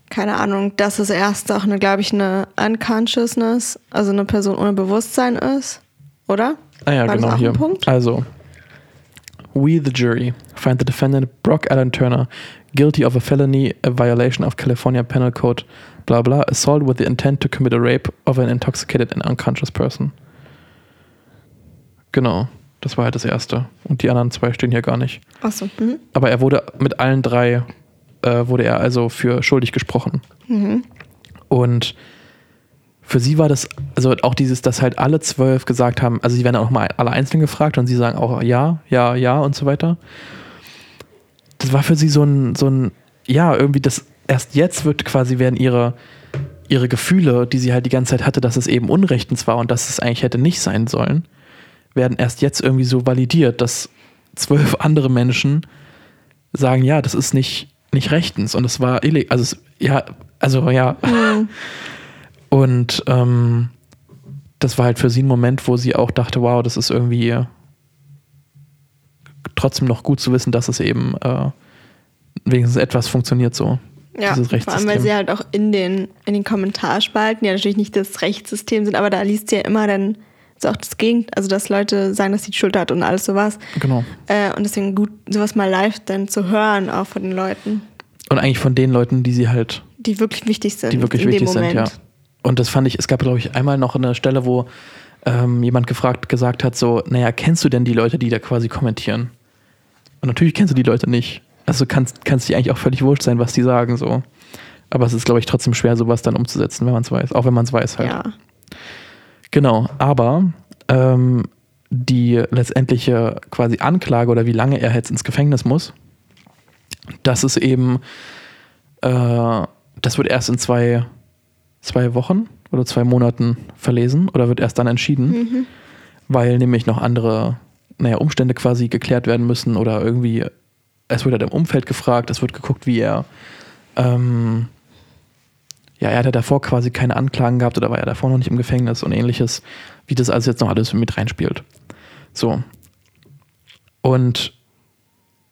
keine Ahnung, dass das erste auch eine, glaube ich, eine Unconsciousness, also eine Person ohne Bewusstsein ist. Oder? Ah ja, War genau hier. Also, we the jury find the defendant Brock Allen Turner guilty of a felony, a violation of California Penal Code, bla bla, assault with the intent to commit a rape of an intoxicated and unconscious person. Genau, das war halt das erste. Und die anderen zwei stehen hier gar nicht. Achso. Mhm. Aber er wurde mit allen drei, äh, wurde er also für schuldig gesprochen. Mhm. Und für sie war das, also auch dieses, dass halt alle zwölf gesagt haben, also sie werden auch mal alle einzeln gefragt und sie sagen auch ja, ja, ja und so weiter. Das war für sie so ein, so ein, ja, irgendwie das, erst jetzt wird quasi werden ihre, ihre Gefühle, die sie halt die ganze Zeit hatte, dass es eben unrechtens war und dass es eigentlich hätte nicht sein sollen, werden erst jetzt irgendwie so validiert, dass zwölf andere Menschen sagen, ja, das ist nicht, nicht rechtens und es war illegal. Also, es, ja, also ja. Und ähm, das war halt für sie ein Moment, wo sie auch dachte, wow, das ist irgendwie trotzdem noch gut zu wissen, dass es eben äh, wenigstens etwas funktioniert so. Ja, vor allem, weil sie halt auch in den, in den Kommentarspalten, ja natürlich nicht das Rechtssystem sind, aber da liest sie ja immer dann so auch das Gegenteil, also dass Leute sagen, dass sie die Schuld hat und alles sowas. Genau. Äh, und deswegen gut, sowas mal live dann zu hören, auch von den Leuten, Und eigentlich von den Leuten, die sie halt, die wirklich wichtig sind. die wirklich wichtig sind, ja. Und das fand ich, es gab, glaube ich, einmal noch eine Stelle, wo ähm, jemand gefragt, gesagt hat, so, naja, kennst du denn die Leute, die da quasi kommentieren? Und natürlich kennst du die Leute nicht. Also kannst, kannst dir eigentlich auch völlig wurscht sein, was die sagen, so. Aber es ist, glaube ich, trotzdem schwer, sowas dann umzusetzen, wenn man es weiß. Auch wenn man es weiß halt. Ja. Genau, aber ähm, die letztendliche quasi Anklage oder wie lange er jetzt ins Gefängnis muss, das ist eben, äh, das wird erst in zwei, zwei Wochen oder zwei Monaten verlesen oder wird erst dann entschieden, weil nämlich noch andere naja, Umstände quasi geklärt werden müssen oder irgendwie, es wird halt im Umfeld gefragt, es wird geguckt, wie er ähm, ja, er hatte davor quasi keine Anklagen gehabt oder war er davor noch nicht im Gefängnis und ähnliches, wie das also jetzt noch alles mit reinspielt. So. Und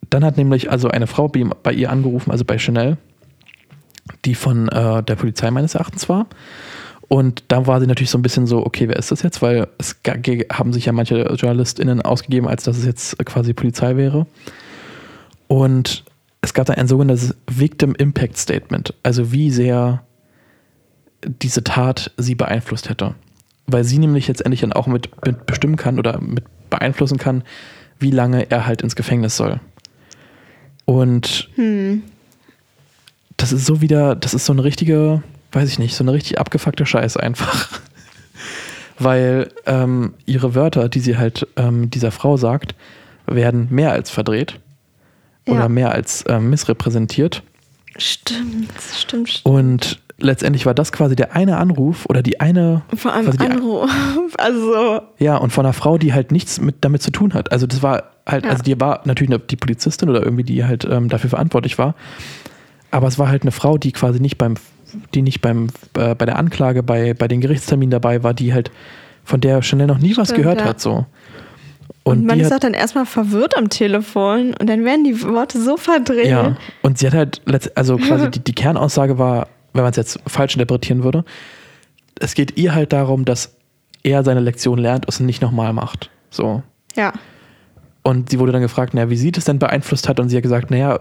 dann hat nämlich also eine Frau bei, ihr angerufen, also bei Chanel, die von äh, der Polizei meines Erachtens war. Und da war sie natürlich so ein bisschen so, okay, wer ist das jetzt? Weil es haben sich ja manche JournalistInnen ausgegeben, als dass es jetzt quasi Polizei wäre. Und es gab da ein sogenanntes Victim Impact Statement, also wie sehr diese Tat sie beeinflusst hätte. Weil sie nämlich letztendlich dann auch mit, mit bestimmen kann oder mit beeinflussen kann, wie lange er halt ins Gefängnis soll. Und hm. das ist so wieder, das ist so eine richtige, weiß ich nicht, so eine richtig abgefuckte Scheiße einfach. Weil ähm, ihre Wörter, die sie halt ähm, dieser Frau sagt, werden mehr als verdreht ja. oder mehr als ähm, missrepräsentiert. Stimmt, stimmt, stimmt. Und letztendlich war das quasi der eine Anruf oder die eine. Vor allem Anruf. Also. Ja, und von einer Frau, die halt nichts mit, damit zu tun hat. Also das war halt, ja. also die war natürlich die Polizistin oder irgendwie, die halt ähm, dafür verantwortlich war. Aber es war halt eine Frau, die quasi nicht beim, die nicht beim, äh, bei der Anklage, bei, bei den Gerichtsterminen dabei war, die halt, von der Chanel noch nie Stimmt, was gehört ja. hat. So. Und, und man ist auch dann erstmal verwirrt am Telefon und dann werden die Worte so verdreht. Ja, und sie hat halt, also quasi die, die Kernaussage war, wenn man es jetzt falsch interpretieren würde, es geht ihr halt darum, dass er seine Lektion lernt und es nicht nochmal macht. So. Ja. Und sie wurde dann gefragt, naja, wie sie das denn beeinflusst hat und sie hat gesagt, naja,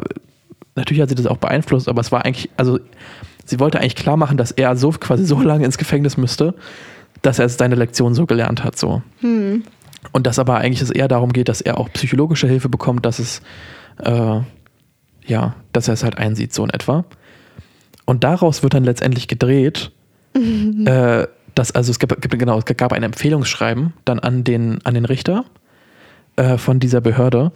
natürlich hat sie das auch beeinflusst, aber es war eigentlich, also sie wollte eigentlich klar machen, dass er so quasi so lange ins Gefängnis müsste, dass er seine Lektion so gelernt hat. So. Hm. Und dass aber eigentlich es eher darum geht, dass er auch psychologische Hilfe bekommt, dass es, äh, ja, dass er es halt einsieht, so in etwa. Und daraus wird dann letztendlich gedreht, mhm. äh, dass, also es gab, genau, es gab ein Empfehlungsschreiben dann an den, an den Richter äh, von dieser Behörde.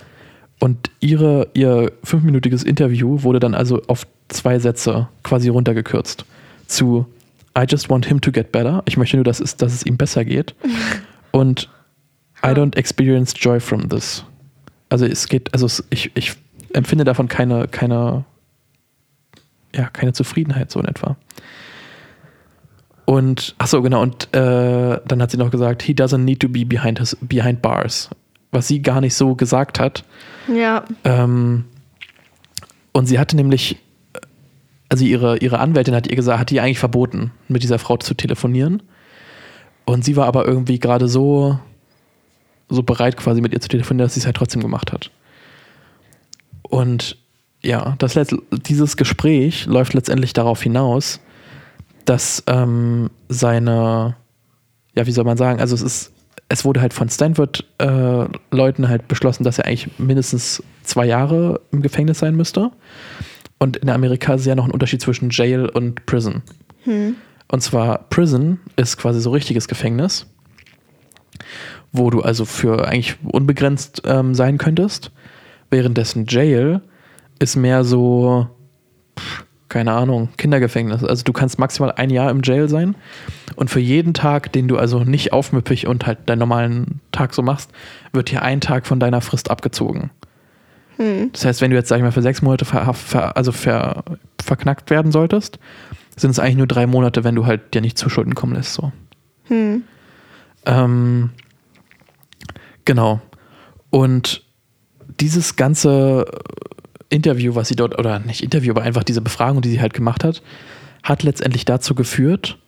Und ihre, ihr fünfminütiges Interview wurde dann also auf zwei Sätze quasi runtergekürzt. Zu I just want him to get better. Ich möchte nur, dass es, dass es ihm besser geht. Und I don't experience joy from this. Also es geht, also es, ich, ich empfinde davon keine, keine, ja, keine Zufriedenheit so in etwa. Und, ach so, genau, und äh, dann hat sie noch gesagt, he doesn't need to be behind, his, behind bars. Was sie gar nicht so gesagt hat. Ja. Ähm, und sie hatte nämlich, also ihre, ihre Anwältin hat ihr gesagt, hat ihr eigentlich verboten, mit dieser Frau zu telefonieren. Und sie war aber irgendwie gerade so so bereit, quasi mit ihr zu telefonieren, dass sie es halt trotzdem gemacht hat. Und ja, das, dieses Gespräch läuft letztendlich darauf hinaus, dass ähm, seine, ja, wie soll man sagen, also es ist, es wurde halt von Stanford-Leuten äh, halt beschlossen, dass er eigentlich mindestens zwei Jahre im Gefängnis sein müsste. Und in Amerika ist ja noch ein Unterschied zwischen Jail und Prison. Hm. Und zwar Prison ist quasi so richtiges Gefängnis wo du also für eigentlich unbegrenzt ähm, sein könntest. Währenddessen Jail ist mehr so, keine Ahnung, Kindergefängnis. Also du kannst maximal ein Jahr im Jail sein und für jeden Tag, den du also nicht aufmüppig und halt deinen normalen Tag so machst, wird hier ein Tag von deiner Frist abgezogen. Hm. Das heißt, wenn du jetzt, sag ich mal, für sechs Monate ver, ver, also ver, verknackt werden solltest, sind es eigentlich nur drei Monate, wenn du halt dir nicht zu Schulden kommen lässt. So. Hm. Ähm, Genau. Und dieses ganze Interview, was sie dort, oder nicht Interview, aber einfach diese Befragung, die sie halt gemacht hat, hat letztendlich dazu geführt,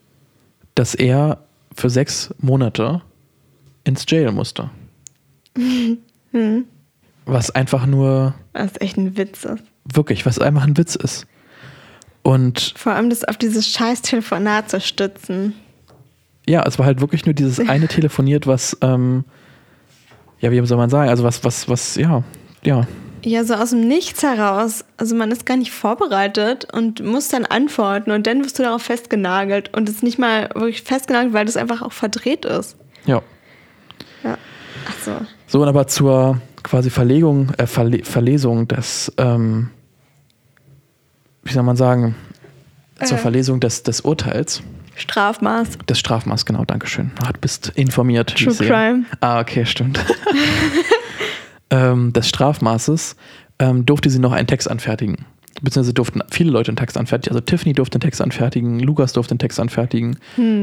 dass er für sechs Monate ins Jail musste. Hm. Was einfach nur. Was echt ein Witz ist. Wirklich, was einfach ein Witz ist. Und. Vor allem das auf dieses scheiß Telefonat zu stützen. Ja, es war halt wirklich nur dieses eine Telefoniert, was ähm, ja, wie soll man sagen, also was, was, was, ja, ja. Ja, so aus dem Nichts heraus. Also man ist gar nicht vorbereitet und muss dann antworten und dann wirst du darauf festgenagelt und es ist nicht mal wirklich festgenagelt, weil das einfach auch verdreht ist. Ja. Ja. Ach so. So, und aber zur quasi Verlegung, äh, Verle Verlesung des, ähm, wie soll man sagen, zur äh. Verlesung des, des Urteils Strafmaß. Das Strafmaß, genau, Dankeschön. Du bist informiert. True Crime. Ah, okay, stimmt. ähm, des Strafmaßes ähm, durfte sie noch einen Text anfertigen. beziehungsweise durften viele Leute einen Text anfertigen. Also Tiffany durfte einen Text anfertigen, Lukas durfte einen Text anfertigen.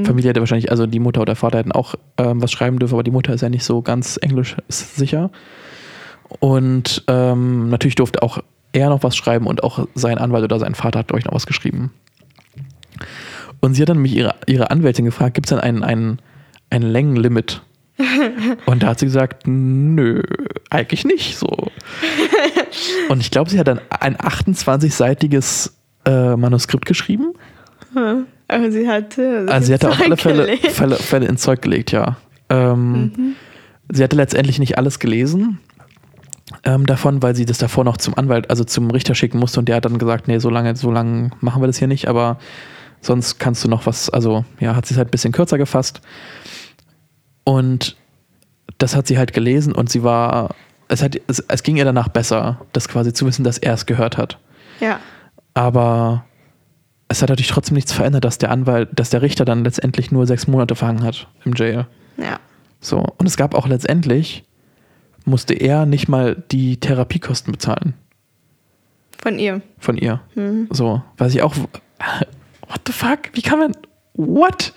Familie hätte wahrscheinlich, also die Mutter oder der Vater hätten auch ähm, was schreiben dürfen, aber die Mutter ist ja nicht so ganz englisch sicher. Und ähm, natürlich durfte auch er noch was schreiben und auch sein Anwalt oder sein Vater hat, glaube ich, noch was geschrieben. Und sie hat dann nämlich ihre, ihre Anwältin gefragt, gibt es denn ein, ein, ein Längenlimit? Und da hat sie gesagt, nö, eigentlich nicht so. Und ich glaube, sie hat dann ein 28-seitiges äh, Manuskript geschrieben. Aber sie hatte. Also sie hatte auf alle Fälle. Fälle, Fälle ins Zeug gelegt, ja. Ähm, Sie hatte letztendlich nicht alles gelesen ähm, davon, weil sie das davor noch zum Anwalt, also zum Richter schicken musste und der hat dann gesagt, nee, so lange, so lange machen wir das hier nicht, aber sonst kannst du noch was, also ja, hat sie es halt ein bisschen kürzer gefasst. Und das hat sie halt gelesen und sie war, es, hat, es, es ging ihr danach besser, das quasi zu wissen, dass er es gehört hat. Ja. Aber es hat natürlich trotzdem nichts verändert, dass der Anwalt, dass der Richter dann letztendlich nur sechs Monate verhangen hat im Jail. Ja. So. Und es gab auch letztendlich, musste er nicht mal die Therapiekosten bezahlen Von ihr. von ihr. So. Weiß ich auch, what the fuck? Wie kann man, what?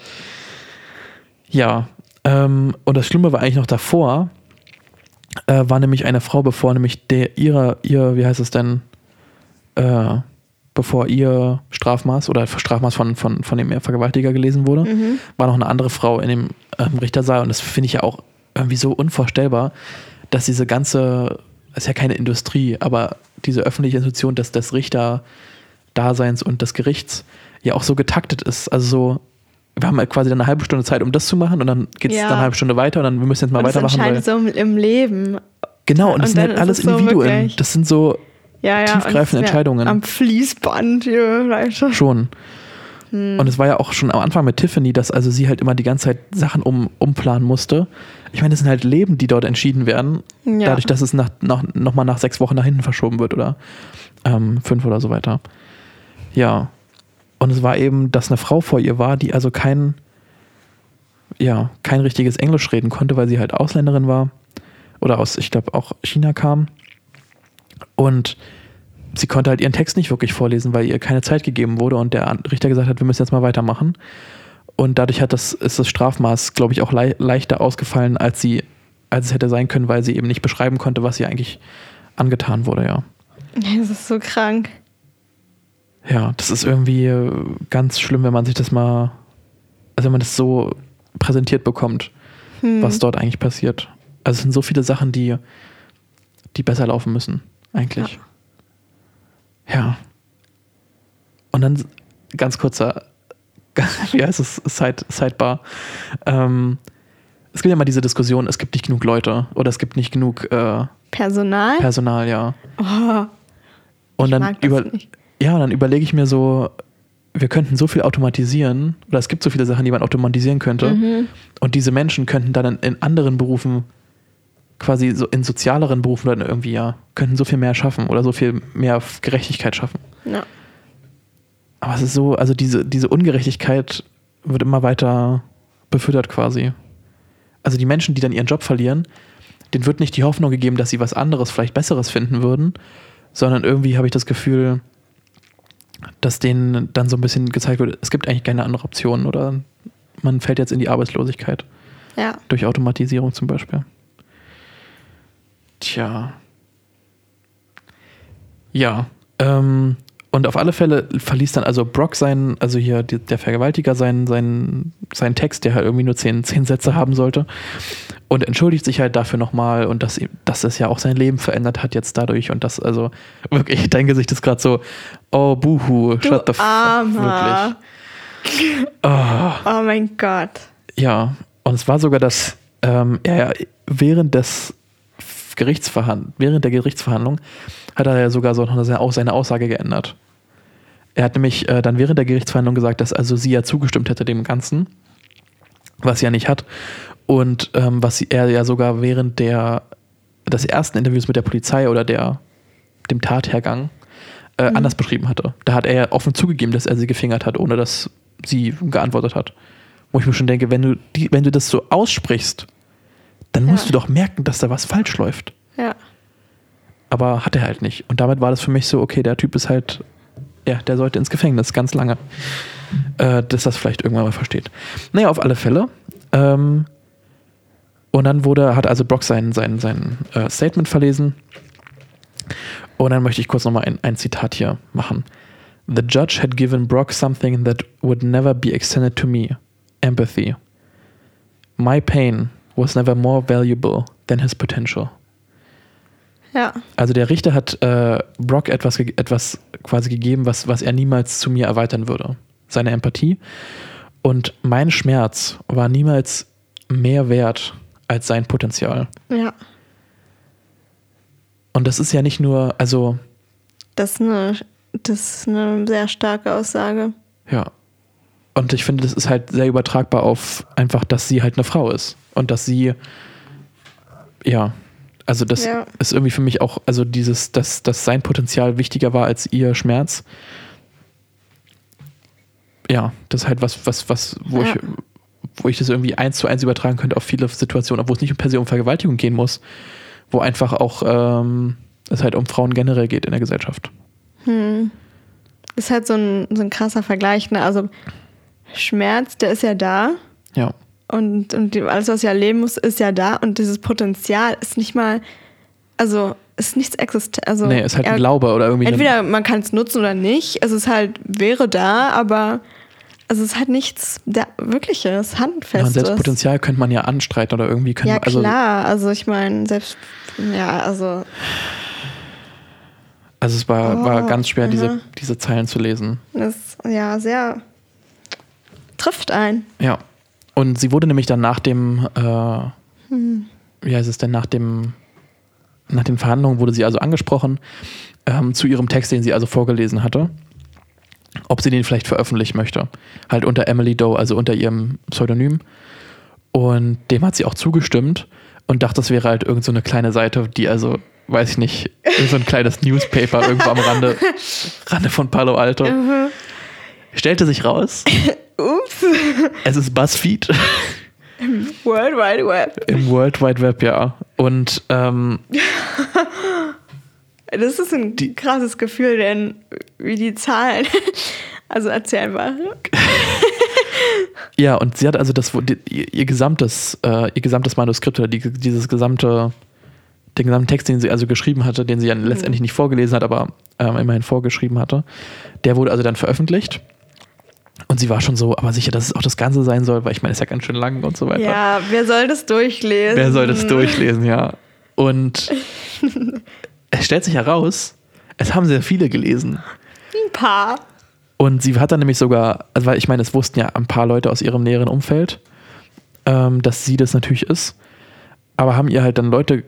Ja. Ähm, und das Schlimme war eigentlich noch davor, äh, war nämlich eine Frau, bevor nämlich der, ihre, ihr, wie heißt es denn, äh, bevor ihr Strafmaß oder Strafmaß von, von, von dem Vergewaltiger gelesen wurde, war noch eine andere Frau in dem ähm, Richtersaal und das finde ich ja auch irgendwie so unvorstellbar, dass diese ganze, das ist ja keine Industrie, aber diese öffentliche Institution des, des Richter-Daseins und des Gerichts ja auch so getaktet ist. Also so, wir haben halt quasi dann eine halbe Stunde Zeit, um das zu machen und dann geht es Ja. dann eine halbe Stunde weiter und dann wir müssen jetzt mal Und das weitermachen. Weil, entscheidet so im, Leben. genau, und das und sind dann halt alles so Individuen. wirklich- Das sind so Ja. Tiefgreifende Entscheidungen. Am Fließband, ja, weißt du. Schon. Hm. Und es war ja auch schon am Anfang mit Tiffany, dass also sie halt immer die ganze Zeit Sachen um, umplanen musste. Ich meine, das sind halt Leben, die dort entschieden werden, Ja. dadurch, dass es nach, nach, nochmal nach sechs Wochen nach hinten verschoben wird oder ähm, fünf oder so weiter. Ja. Und es war eben, dass eine Frau vor ihr war, die also kein, ja, kein richtiges Englisch reden konnte, weil sie halt Ausländerin war oder aus, ich glaube, auch China kam. Und sie konnte halt ihren Text nicht wirklich vorlesen, weil ihr keine Zeit gegeben wurde und der Richter gesagt hat, wir müssen jetzt mal weitermachen. Und dadurch hat das, ist das Strafmaß, glaube ich, auch lei leichter ausgefallen, als sie, als es hätte sein können, weil sie eben nicht beschreiben konnte, was ihr eigentlich angetan wurde. Ja, Das ist so krank. Ja, das ist irgendwie äh, ganz schlimm, wenn man sich das mal, also wenn man das so präsentiert bekommt, Hm. was dort eigentlich passiert. Also es sind so viele Sachen, die, die besser laufen müssen, eigentlich. Ja. Und dann ganz kurzer, wie heißt es, Side, Sidebar. Ähm, es gibt ja immer diese Diskussion, es gibt nicht genug Leute oder es gibt nicht genug äh, Personal? Personal, ja. oh, Und dann über, nicht. Ja, und dann überlege ich mir so, wir könnten so viel automatisieren oder es gibt so viele Sachen, die man automatisieren könnte. Mhm. Und diese Menschen könnten dann in, in anderen Berufen, quasi so in sozialeren Berufen oder irgendwie, ja, könnten so viel mehr schaffen oder so viel mehr Gerechtigkeit schaffen. Ja. Aber es ist so, also diese, diese Ungerechtigkeit wird immer weiter befüttert quasi. Also die Menschen, die dann ihren Job verlieren, denen wird nicht die Hoffnung gegeben, dass sie was anderes, vielleicht Besseres finden würden, sondern irgendwie habe ich das Gefühl, dass denen dann so ein bisschen gezeigt wird, es gibt eigentlich keine andere Option oder man fällt jetzt in die Arbeitslosigkeit. ja. Durch Automatisierung zum Beispiel. Tja. Ja. Ähm, und auf alle Fälle verließ dann also Brock seinen, also hier der Vergewaltiger seinen, seinen, seinen Text, der halt irgendwie nur zehn, zehn Sätze haben sollte. Und entschuldigt sich halt dafür nochmal und dass, ihm- dass es ja auch sein Leben verändert hat jetzt dadurch. Und das, also wirklich, dein Gesicht ist gerade so, oh, buhu, Du shut the fuck. Wirklich. Armer. Oh. Oh mein Gott. Ja, und es war sogar, dass ähm, er während des Gerichtsverhand während der Gerichtsverhandlung hat er ja sogar so noch seine, auch seine Aussage geändert. Er hat nämlich äh, dann während der Gerichtsverhandlung gesagt, dass also sie ja zugestimmt hätte dem Ganzen, was sie ja nicht hat. Und ähm, was sie, er ja sogar während der des ersten Interviews mit der Polizei oder der dem Tathergang äh, anders beschrieben hatte. Da hat er ja offen zugegeben, dass er sie gefingert hat, ohne dass sie geantwortet hat. Wo ich mir schon denke, wenn du, die, wenn du das so aussprichst, dann musst Ja. du doch merken, dass da was falsch läuft. Ja. aber hat er halt nicht. Und damit war das für mich so, okay, der Typ ist halt, ja, der sollte ins Gefängnis ganz lange. Äh, dass das vielleicht irgendwann mal versteht. Naja, auf alle Fälle. Ähm, und dann wurde, hat also Brock sein, sein, sein äh, Statement verlesen. Und dann möchte ich kurz nochmal ein, ein Zitat hier machen. The judge had given Brock something that would never be extended to me empathy. My pain was never more valuable than his potential. Ja. Also der Richter hat äh, Brock etwas, etwas quasi gegeben, was, was er niemals zu mir erweitern würde. Seine Empathie. Und mein Schmerz war niemals mehr wert als sein Potenzial. Ja. Und das ist ja nicht nur, also, Das ist eine, das ist eine sehr starke Aussage. ja. Und ich finde, das ist halt sehr übertragbar auf einfach, dass sie halt eine Frau ist. Und dass sie, ja, also das Ja. ist irgendwie für mich auch, also dieses, dass, dass sein Potenzial wichtiger war als ihr Schmerz. Ja, das ist halt was, was, was, wo Ja. ich, wo ich das irgendwie eins zu eins übertragen könnte auf viele Situationen, obwohl es nicht per se um Vergewaltigung gehen muss, wo einfach auch ähm, es halt um Frauen generell geht in der Gesellschaft. Das ist halt so ein, so ein krasser Vergleich. Ne? Also Schmerz, der ist ja da. Ja. Und, und alles, was ich erleben muss, ist ja da. Und dieses Potenzial ist nicht mal, also ist nichts existent. Also, Nee, ist halt ein Glaube oder irgendwie. Entweder man kann es nutzen oder nicht. Es ist halt, wäre da, aber es ist halt nichts da, Wirkliches, Ja, und Handfestes. selbst Potenzial könnte man ja anstreiten oder irgendwie können. Ja, also, klar. Also ich meine, selbst, ja, also, also es war, Oh, war ganz schwer, diese, aha. diese Zeilen zu lesen. das ist ja sehr, trifft ein. Ja. Und sie wurde nämlich dann nach dem, äh, Hm. wie heißt es denn, nach dem, nach den Verhandlungen wurde sie also angesprochen ähm, zu ihrem Text, den sie also vorgelesen hatte, ob sie den vielleicht veröffentlichen möchte. Halt unter Emily Doe, also unter ihrem Pseudonym. Und dem hat sie auch zugestimmt und dachte, das wäre halt irgend so eine kleine Seite, die also, weiß ich nicht, so ein kleines Newspaper irgendwo am Rande, Rande von Palo Alto. Stellte sich raus, Ups. es ist BuzzFeed. World Wide Web. Im World Wide Web, ja. Und ähm, Das ist ein krasses Gefühl, denn wie die Zahlen. Also erzähl mal. ja, und sie hat also das, die, ihr, ihr gesamtes, äh, ihr gesamtes Manuskript oder die, dieses gesamte, den gesamten Text, den sie also geschrieben hatte, den sie ja letztendlich nicht vorgelesen hat, aber ähm, immerhin vorgeschrieben hatte, der wurde also dann veröffentlicht. Und sie war schon so, aber sicher, dass es auch das Ganze sein soll, weil ich meine, es ist ja ganz schön lang und so weiter. Ja, wer soll das durchlesen? Wer soll das durchlesen, ja. Und es stellt sich heraus, es haben sehr viele gelesen. Ein paar. Und sie hat dann nämlich sogar, also weil ich meine, es wussten ja ein paar Leute aus ihrem näheren Umfeld, ähm, dass sie das natürlich ist, aber haben ihr halt dann Leute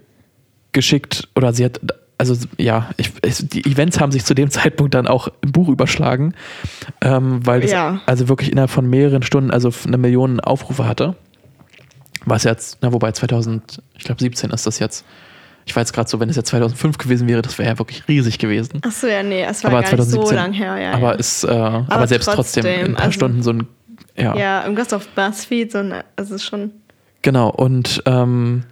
geschickt oder sie hat, also ja, ich, die Events haben sich zu dem Zeitpunkt dann auch im Buch überschlagen, ähm, weil das Ja. also wirklich innerhalb von mehreren Stunden also eine Million Aufrufe hatte. Was jetzt, na wobei 2000, ich glaube 17 ist das jetzt. Ich war jetzt gerade so, wenn es jetzt 2005 gewesen wäre, das wäre ja wirklich riesig gewesen. Achso, ja, nee, es war aber gar nicht so 2017. lang her. Ja, aber ja. ist, äh, aber, selbst trotzdem, in ein paar also- Stunden so ein, ja, ja, irgendwas auf BuzzFeed, so ein, also schon. genau. Und ähm,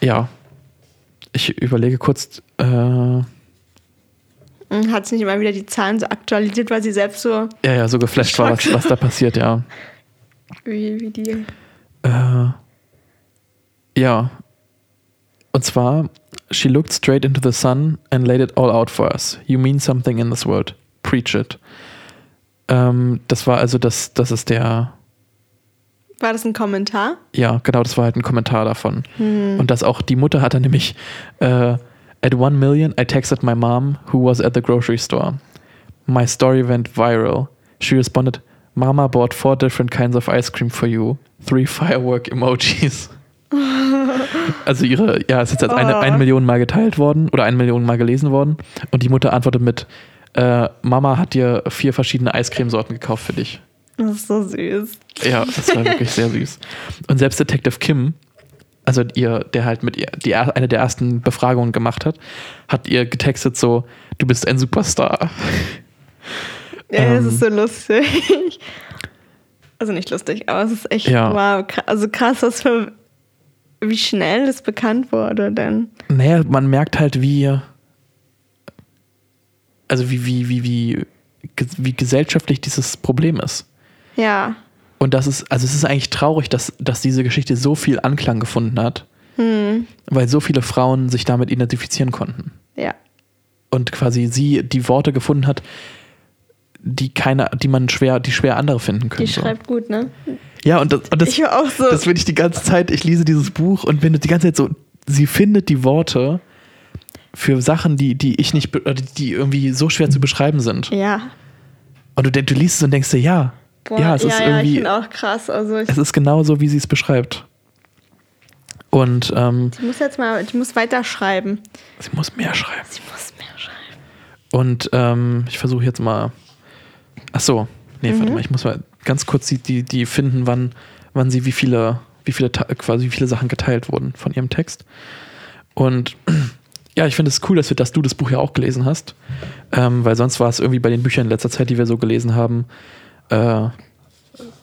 ja, ich überlege kurz, äh, ja, Hm, Hat sie nicht immer wieder die Zahlen so aktualisiert, weil sie selbst so ja, so geflasht war, was, was da passiert, ja. wie, wie die. Äh, ja. Und zwar, she looked straight into the sun and laid it all out for us. You mean something in this world. Preach it. Ähm, das war also das, das ist der, War das ein Kommentar? ja, genau, das war halt ein Kommentar davon. Und das auch, die Mutter hat dann nämlich, äh, at one million, I texted my mom, who was at the grocery store. My story went viral. She responded, Mama bought four different kinds of ice cream for you. Three firework emojis. also ihre, ja, es ist jetzt eine, Oh. eine Million Mal geteilt worden oder eine Million Mal gelesen worden. Und die Mutter antwortet mit, äh, Mama hat dir vier verschiedene Eiscremesorten gekauft für dich. Das ist so süß. Ja, das war wirklich sehr süß. Und selbst Detective Kim, also ihr, der halt mit ihr die, eine der ersten Befragungen gemacht hat, hat ihr getextet so, du bist ein Superstar. Ja, das Ähm. ist so lustig. Also nicht lustig, aber es ist echt Ja. wow, also krass, was für wie schnell das bekannt wurde denn. Naja, man merkt halt, wie. Also, wie, wie, wie, wie, wie gesellschaftlich dieses Problem ist. Ja. Und das ist, also es ist eigentlich traurig, dass, dass diese Geschichte so viel Anklang gefunden hat, Hm. weil so viele Frauen sich damit identifizieren konnten. Ja. Und quasi sie die Worte gefunden hat, die keine, die man schwer, die schwer andere finden können. Die so. schreibt gut, ne? Ja, und das, und das, Ich auch so. das bin ich die ganze Zeit, ich lese dieses Buch und bin die ganze Zeit so, sie findet die Worte für Sachen, die, die ich nicht, die irgendwie so schwer zu beschreiben sind. ja. Und du, du liest es und denkst dir, ja, Boah, ja, es ist ich irgendwie, finde auch krass. Also ich, es ist genau so, wie sie es beschreibt. Und ähm, ich muss jetzt mal, ich muss weiterschreiben. sie muss mehr schreiben. Sie muss mehr schreiben. Und ähm, ich versuche jetzt mal. Ach so, nee, Mhm. warte mal, ich muss mal ganz kurz die, die, die finden, wann, wann sie wie viele, wie viele quasi wie viele Sachen geteilt wurden von ihrem Text. Und ja, ich finde es cool, dass, wir, dass du das Buch ja auch gelesen hast, ähm, weil sonst war es irgendwie bei den Büchern in letzter Zeit, die wir so gelesen haben, äh,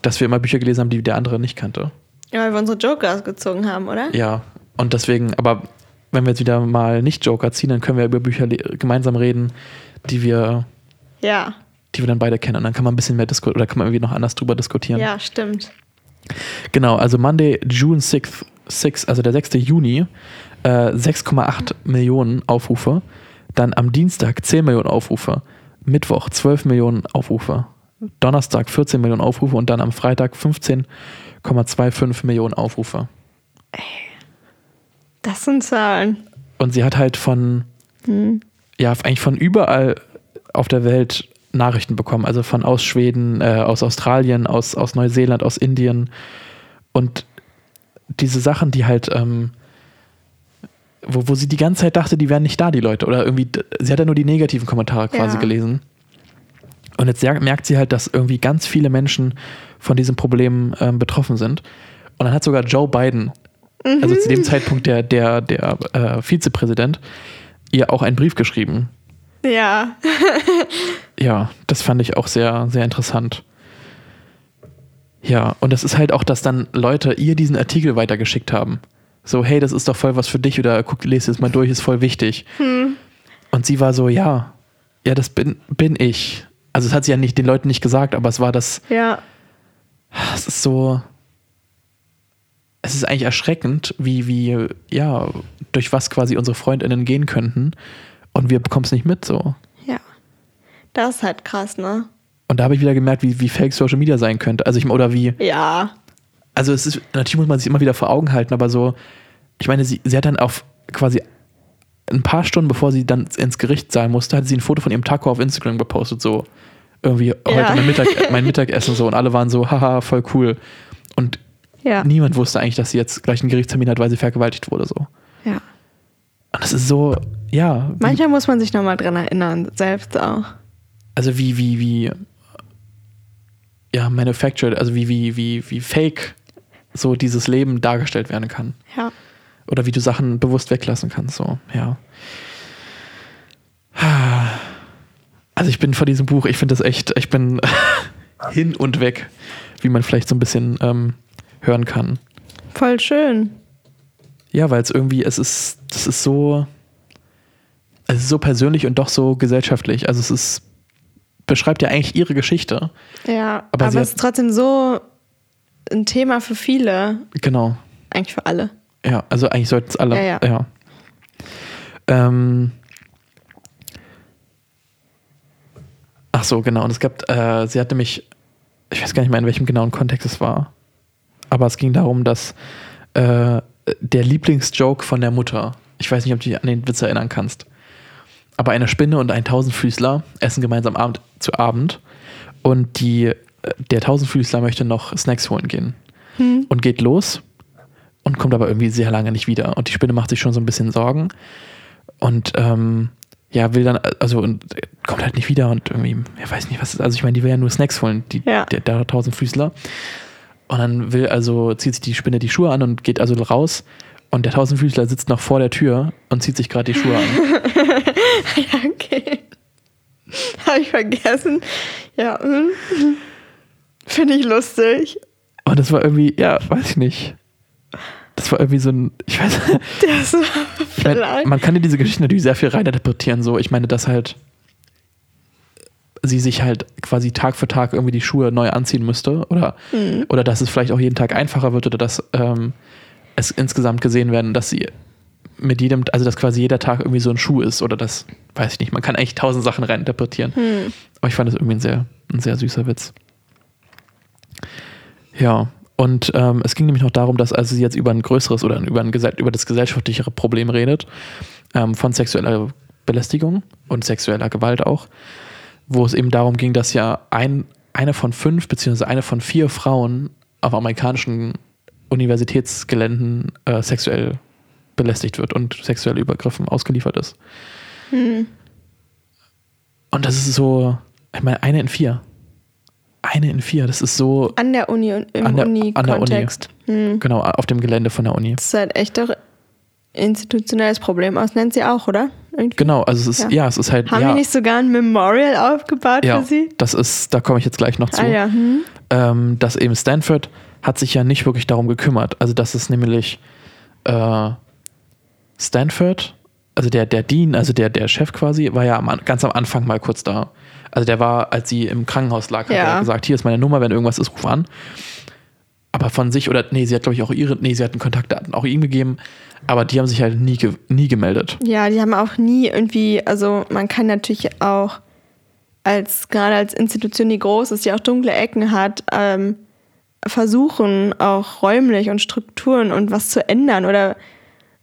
dass wir immer Bücher gelesen haben, die der andere nicht kannte. Ja, weil wir unsere Jokers gezogen haben, oder? Ja, und deswegen, aber wenn wir jetzt wieder mal nicht Joker ziehen, dann können wir über Bücher gemeinsam reden, die wir Ja. die wir dann beide kennen. Und dann kann man ein bisschen mehr diskutieren oder kann man irgendwie noch anders drüber diskutieren. Ja, stimmt. Genau, also Monday, June 6th, 6, also der 6. Juni, äh, 6,8 Millionen Aufrufe. Dann am Dienstag 10 Millionen Aufrufe. Mittwoch 12 Millionen Aufrufe. Donnerstag 14 Millionen Aufrufe und dann am Freitag 15,25 Millionen Aufrufe. Das sind Zahlen. Und sie hat halt von, ja, eigentlich von überall auf der Welt Nachrichten bekommen. Also von aus Schweden, äh, aus Australien, aus, aus Neuseeland, aus Indien. Und diese Sachen, die halt, ähm, wo, wo sie die ganze Zeit dachte, die wären nicht da, die Leute. Oder irgendwie, sie hat ja nur die negativen Kommentare quasi Ja. gelesen. Und jetzt merkt sie halt, dass irgendwie ganz viele Menschen von diesem Problem ähm, betroffen sind. Und dann hat sogar Joe Biden, also zu dem Zeitpunkt der, der, der äh, Vizepräsident, ihr auch einen Brief geschrieben. Ja. Ja, das fand ich auch sehr, sehr interessant. Ja, und das ist halt auch, dass dann Leute ihr diesen Artikel weitergeschickt haben. So, hey, das ist doch voll was für dich oder guck, lese es mal durch, ist voll wichtig. Und sie war so, ja, ja, das bin, bin ich. Also, das hat sie ja nicht den Leuten nicht gesagt, aber es war das, Ja. es ist so, es ist eigentlich erschreckend, wie, wie, ja, durch was quasi unsere FreundInnen gehen könnten und wir bekommen es nicht mit, so. Ja. Das ist halt krass, ne? Und da habe ich wieder gemerkt, wie, wie fake Social Media sein könnte. Also ich oder wie, Ja. also es ist, natürlich muss man sich immer wieder vor Augen halten, aber so, ich meine, sie, sie hat dann auf quasi ein paar Stunden, bevor sie dann ins Gericht sein musste, hat sie ein Foto von ihrem Taco auf Instagram gepostet, so irgendwie heute Ja. mein, Mittag, mein Mittagessen so und alle waren so, haha, voll cool. Und Ja. niemand wusste eigentlich, dass sie jetzt gleich einen Gerichtstermin hat, weil sie vergewaltigt wurde, so. Ja. Und das ist so, ja, Manchmal muss man sich nochmal dran erinnern, selbst auch. also wie, wie, wie, ja, manufactured, also wie, wie, wie, wie fake so dieses Leben dargestellt werden kann. Ja. Oder wie du Sachen bewusst weglassen kannst, so, ja. Also ich bin vor diesem Buch, ich finde das echt, ich bin hin und weg, wie man vielleicht so ein bisschen ähm, hören kann. Voll schön. Ja, weil es irgendwie, es ist, das ist so, es ist so persönlich und doch so gesellschaftlich. Also es ist, beschreibt ja eigentlich ihre Geschichte. Ja. Aber Aber, es ist trotzdem so ein Thema für viele. Genau. Eigentlich für alle. Ja, also eigentlich sollten es alle. Ja, ja. ja. Ähm, ach so, genau. Und es gab, äh, sie hat nämlich, ich weiß gar nicht mehr, in welchem genauen Kontext es war, aber es ging darum, dass äh, der Lieblingsjoke von der Mutter, ich weiß nicht, ob du dich an den Witz erinnern kannst, aber eine Spinne und ein Tausendfüßler essen gemeinsam Abend zu Abend und die, äh, der Tausendfüßler möchte noch Snacks holen gehen und geht los und kommt aber irgendwie sehr lange nicht wieder. Und die Spinne macht sich schon so ein bisschen Sorgen und ähm, ja, will dann, also und kommt halt nicht wieder und irgendwie, er weiß nicht, was ist. Also ich meine, die will ja nur Snacks holen, die, Ja. der, der Tausendfüßler. Und dann will also, zieht sich die Spinne die Schuhe an und geht also raus. Und der Tausendfüßler sitzt noch vor der Tür und zieht sich gerade die Schuhe an. Ja, okay. Habe ich vergessen. Ja. hm. Finde ich lustig. Und das war irgendwie, ja, weiß ich nicht. Das war irgendwie so ein, ich weiß, ich mein, man kann in diese Geschichte natürlich sehr viel reininterpretieren. So, ich meine, dass halt sie sich halt quasi Tag für Tag irgendwie die Schuhe neu anziehen müsste oder, Mhm. oder dass es vielleicht auch jeden Tag einfacher wird oder dass ähm, es insgesamt gesehen werden, dass sie mit jedem, also dass quasi jeder Tag irgendwie so ein Schuh ist oder das, weiß ich nicht, man kann eigentlich tausend Sachen reininterpretieren. Hm. Aber ich fand das irgendwie ein sehr, ein sehr süßer Witz. Ja, und ähm, es ging nämlich noch darum, dass also sie jetzt über ein größeres oder über, ein, über das gesellschaftlichere Problem redet, ähm, von sexueller Belästigung und sexueller Gewalt auch, wo es eben darum ging, dass ja ein, eine von fünf beziehungsweise eine von vier Frauen auf amerikanischen Universitätsgeländen äh, sexuell belästigt wird und sexuelle Übergriffen ausgeliefert ist. Hm. Und das ist so, ich meine, eine in vier. Eine in vier, das ist so, An der Uni und im An der- an der Uni. Hm. genau, auf dem Gelände von der Uni. Das ist halt echt doch institutionelles Problem. Das nennt sie auch, oder? Irgendwie. Genau, also es ist, ja, Ja. es ist halt, Haben ja, die nicht sogar ein Memorial aufgebaut ja, für sie? das ist, da komme ich jetzt gleich noch zu. Ah ja. Hm. ähm, dass eben Stanford hat sich ja nicht wirklich darum gekümmert. Also das ist nämlich äh, Stanford, also der, der Dean, also der, der Chef quasi, war ja am, An- ganz am Anfang mal kurz da. Also der war, als sie im Krankenhaus lag, hat Ja. er gesagt, hier ist meine Nummer, wenn irgendwas ist, ruf an. Aber von sich, oder nee, sie hat glaube ich auch ihre, nee, sie hatten Kontaktdaten auch ihm gegeben, aber die haben sich halt nie, ge, nie gemeldet. Ja, die haben auch nie irgendwie, also man kann natürlich auch als, gerade als Institution, die groß ist, die auch dunkle Ecken hat, ähm, versuchen auch räumlich und Strukturen und was zu ändern oder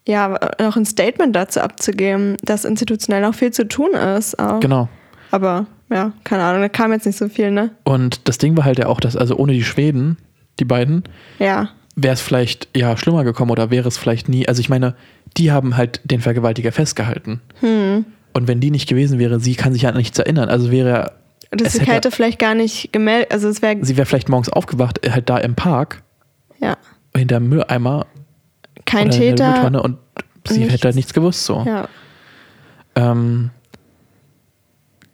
ja, noch ein Statement dazu abzugeben, dass institutionell noch viel zu tun ist. Auch. Genau. Aber ja, keine Ahnung, da kam jetzt nicht so viel, ne? Und das Ding war halt ja auch, dass also ohne die Schweden, die beiden, Ja, wäre es vielleicht ja schlimmer gekommen oder wäre es vielleicht nie. Also ich meine, die haben halt den Vergewaltiger festgehalten. hm. Und wenn die nicht gewesen wäre, sie kann sich ja an nichts erinnern. Also wäre Das Es hätte, hätte- vielleicht gar nicht gemeldet, also es wäre, sie wäre vielleicht morgens aufgewacht, äh, halt da im Park ja, hinter dem Mülleimer kein Täter. Und sie nichts. hätte halt nichts gewusst so. Ja, Ähm,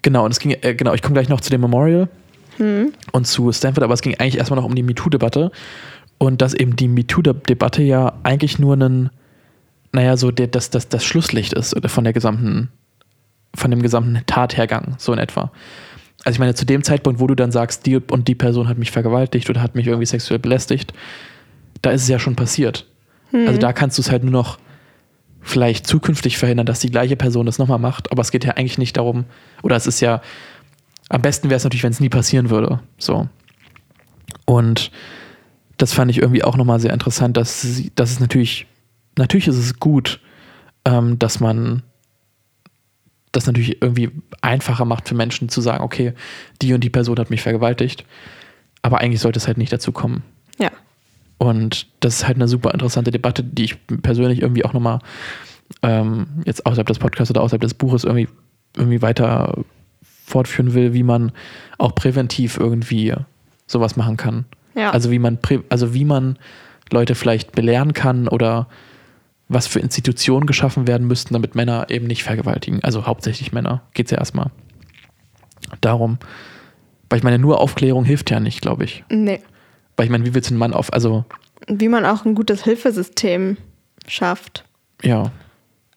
genau, und es ging, äh, genau, ich komme gleich noch zu dem Memorial hm. und zu Stanford, aber es ging eigentlich erstmal noch um die MeToo-Debatte und dass eben die MeToo-Debatte ja eigentlich nur ein, naja, so der, das, das, das Schlusslicht ist von der gesamten, von dem gesamten Tathergang, so in etwa. Also ich meine, zu dem Zeitpunkt, wo du dann sagst, die und die Person hat mich vergewaltigt oder hat mich irgendwie sexuell belästigt, da ist es ja schon passiert. Also da kannst du es halt nur noch vielleicht zukünftig verhindern, dass die gleiche Person das nochmal macht, aber es geht ja eigentlich nicht darum, oder es ist ja, am besten wäre es natürlich, wenn es nie passieren würde. So. Und das fand ich irgendwie auch nochmal sehr interessant, dass, sie, dass es natürlich, natürlich ist es gut, ähm, dass man das natürlich irgendwie einfacher macht für Menschen zu sagen, okay, die und die Person hat mich vergewaltigt, aber eigentlich sollte es halt nicht dazu kommen. Und das ist halt eine super interessante Debatte, die ich persönlich irgendwie auch nochmal ähm, jetzt außerhalb des Podcasts oder außerhalb des Buches irgendwie, irgendwie weiter fortführen will, wie man auch präventiv irgendwie sowas machen kann. Ja. Also wie man prä also wie man Leute vielleicht belehren kann oder was für Institutionen geschaffen werden müssten, damit Männer eben nicht vergewaltigen. Also hauptsächlich Männer geht es ja erstmal darum. Weil ich meine, nur Aufklärung hilft ja nicht, glaube ich. Nee. Weil ich meine, wie willst du einen Mann auf, also Wie man auch ein gutes Hilfesystem schafft. ja,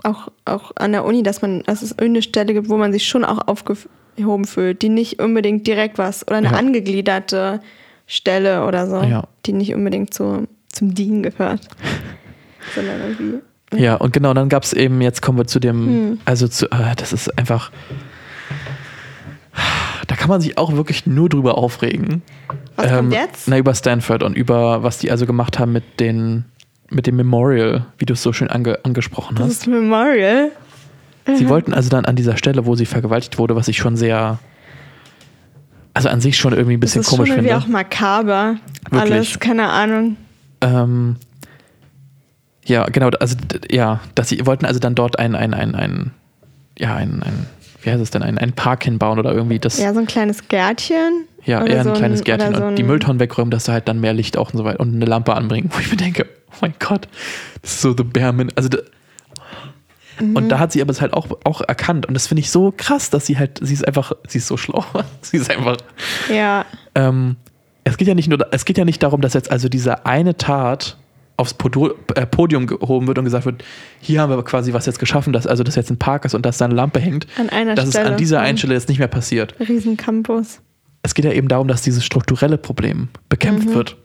Auch, auch an der Uni, dass man, dass es irgendeine Stelle gibt, wo man sich schon auch aufgehoben fühlt, die nicht unbedingt direkt was oder eine Ja. angegliederte Stelle oder so, Ja. die nicht unbedingt zu, zum Dean gehört. sondern irgendwie. Ja, und genau, dann gab es eben, jetzt kommen wir zu dem, Hm. also zu, äh, das ist einfach, da kann man sich auch wirklich nur drüber aufregen. Was kommt jetzt? Na, über Stanford und über, was die also gemacht haben mit den, mit dem Memorial, wie du es so schön ange, angesprochen Das hast. ist Memorial. Sie wollten also dann an dieser Stelle, wo sie vergewaltigt wurde, was ich schon sehr, also an sich schon irgendwie ein bisschen das ist komisch schon irgendwie finde. auch makaber. Wirklich. Alles, keine Ahnung. Ähm, ja, genau, also ja, dass sie wollten also dann dort ein, ein, ein, ein ja, ein, ein, wie heißt es denn, ein, ein Park hinbauen oder irgendwie das, Ja, so ein kleines Gärtchen. Oder eher ein so kleines Gärtchen so und die ein- Mülltonnen wegräumen, dass da halt dann mehr Licht auch und so weiter und eine Lampe anbringen, wo ich mir denke, oh mein Gott, das ist so the bare min also da, Mhm. und da hat sie aber es halt auch, auch erkannt und das finde ich so krass, dass sie halt, sie ist einfach, sie ist so schlau, sie ist einfach, Ja, ähm, es geht ja nicht nur, es geht ja nicht darum, dass jetzt also diese eine Tat aufs Podo äh, Podium gehoben wird und gesagt wird, hier haben wir quasi was jetzt geschaffen, dass also das jetzt ein Park ist und dass da eine Lampe hängt, An einer dass Stelle. es an dieser Mhm. einen Stelle jetzt nicht mehr passiert. Riesencampus. Es geht ja eben darum, dass dieses strukturelle Problem bekämpft Mhm. wird.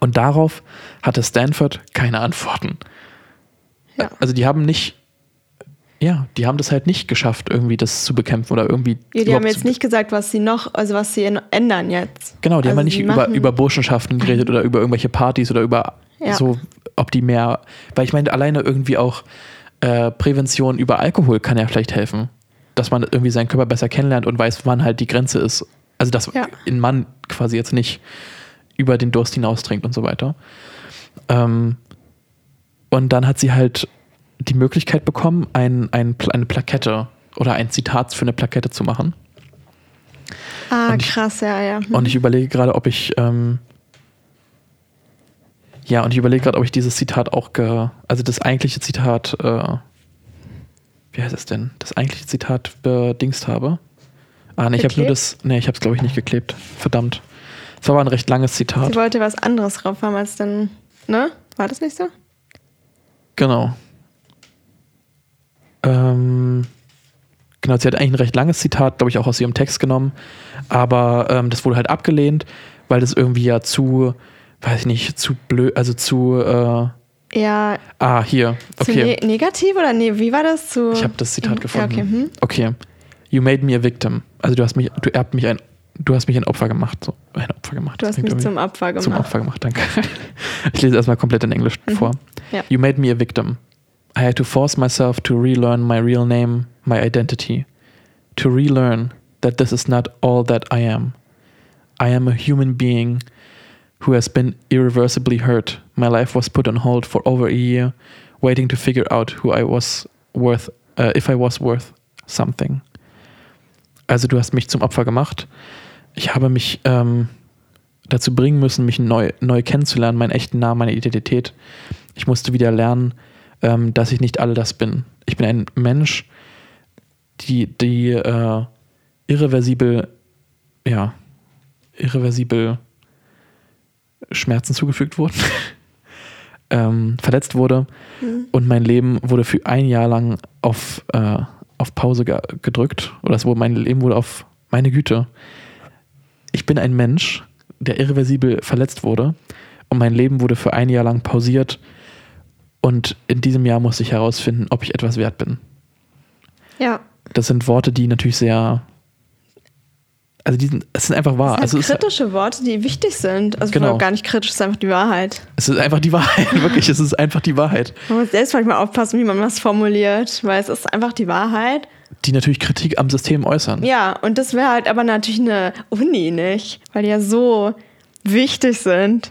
Und darauf hatte Stanford keine Antworten. Ja. Also die haben nicht, ja, die haben das halt nicht geschafft, irgendwie das zu bekämpfen oder irgendwie. Ja, die haben jetzt nicht gesagt, was sie noch, also was sie ändern jetzt. Genau, die haben also ja nicht sie über, über Burschenschaften geredet oder über irgendwelche Partys oder über Ja. so, ob die mehr, weil ich meine, alleine irgendwie auch äh, Prävention über Alkohol kann ja vielleicht helfen. Dass man irgendwie seinen Körper besser kennenlernt und weiß, wann halt die Grenze ist. Also, dass Ja. ein Mann quasi jetzt nicht über den Durst hinaus trinkt und so weiter. Ähm, und dann hat sie halt die Möglichkeit bekommen, ein, ein, eine Plakette oder ein Zitat für eine Plakette zu machen. Ah, ich- krass, ja, ja. Hm. Und ich überlege gerade, ob ich. Ähm, ja, und ich überlege gerade, ob ich dieses Zitat auch. Ge, also das eigentliche Zitat. Äh, wie heißt es denn? Das eigentliche Zitat bedingst habe. Ah, nee, ich habe nur das. Nee, ich habe es, glaube ich, nicht geklebt. Verdammt. Es war aber ein recht langes Zitat. Sie wollte was anderes drauf haben als dann, ne? War das nicht so? Genau. Ähm, genau, sie hat eigentlich ein recht langes Zitat, glaube ich, auch aus ihrem Text genommen. Aber ähm, das wurde halt abgelehnt, weil das irgendwie ja zu, weiß ich nicht, zu blöd, also zu, äh, Ja, ah, hier, zu okay. ne negativ oder nee, wie war das? Zu Ich habe das Zitat Ja, gefunden. okay, hm. okay. You made me a victim. Also du hast mich, du erbt mich ein, du hast mich ein Opfer gemacht. So, ein Opfer gemacht. Du hast mich zum Opfer gemacht. zum Opfer gemacht, danke. Ich lese erstmal komplett in Englisch vor. Ja. You made me a victim. I had to force myself to relearn my real name, my identity. To relearn that this is not all that I am. I am a human being who has been irreversibly hurt. My life was put on hold for over a year, waiting to figure out who I was worth, uh, if I was worth something. Also du hast mich zum Opfer gemacht. Ich habe mich ähm, dazu bringen müssen, mich neu, neu kennenzulernen, meinen echten Namen, meine Identität. Ich musste wieder lernen, ähm, dass ich nicht all das bin. Ich bin ein Mensch, die, die äh, irreversibel, ja, irreversibel Schmerzen zugefügt wurden, ähm, verletzt wurde und mein Leben wurde für ein Jahr lang auf, äh, auf Pause ge gedrückt oder es wurde, mein Leben wurde auf meine Güte. Ich bin ein Mensch, der irreversibel verletzt wurde und mein Leben wurde für ein Jahr lang pausiert und in diesem Jahr musste ich herausfinden, ob ich etwas wert bin. Ja, Das sind Worte, die natürlich sehr, also die sind, es sind einfach wahr. also sind es, ist, kritische Worte, die wichtig sind. Also Genau. gar nicht kritisch, es ist einfach die Wahrheit. es ist einfach die Wahrheit, wirklich, es ist einfach die Wahrheit, Man muss selbst manchmal aufpassen, wie man was formuliert, weil es ist einfach die Wahrheit. die natürlich Kritik am System äußern. Ja, und das wäre halt aber natürlich eine Uni nicht, weil die ja so wichtig sind.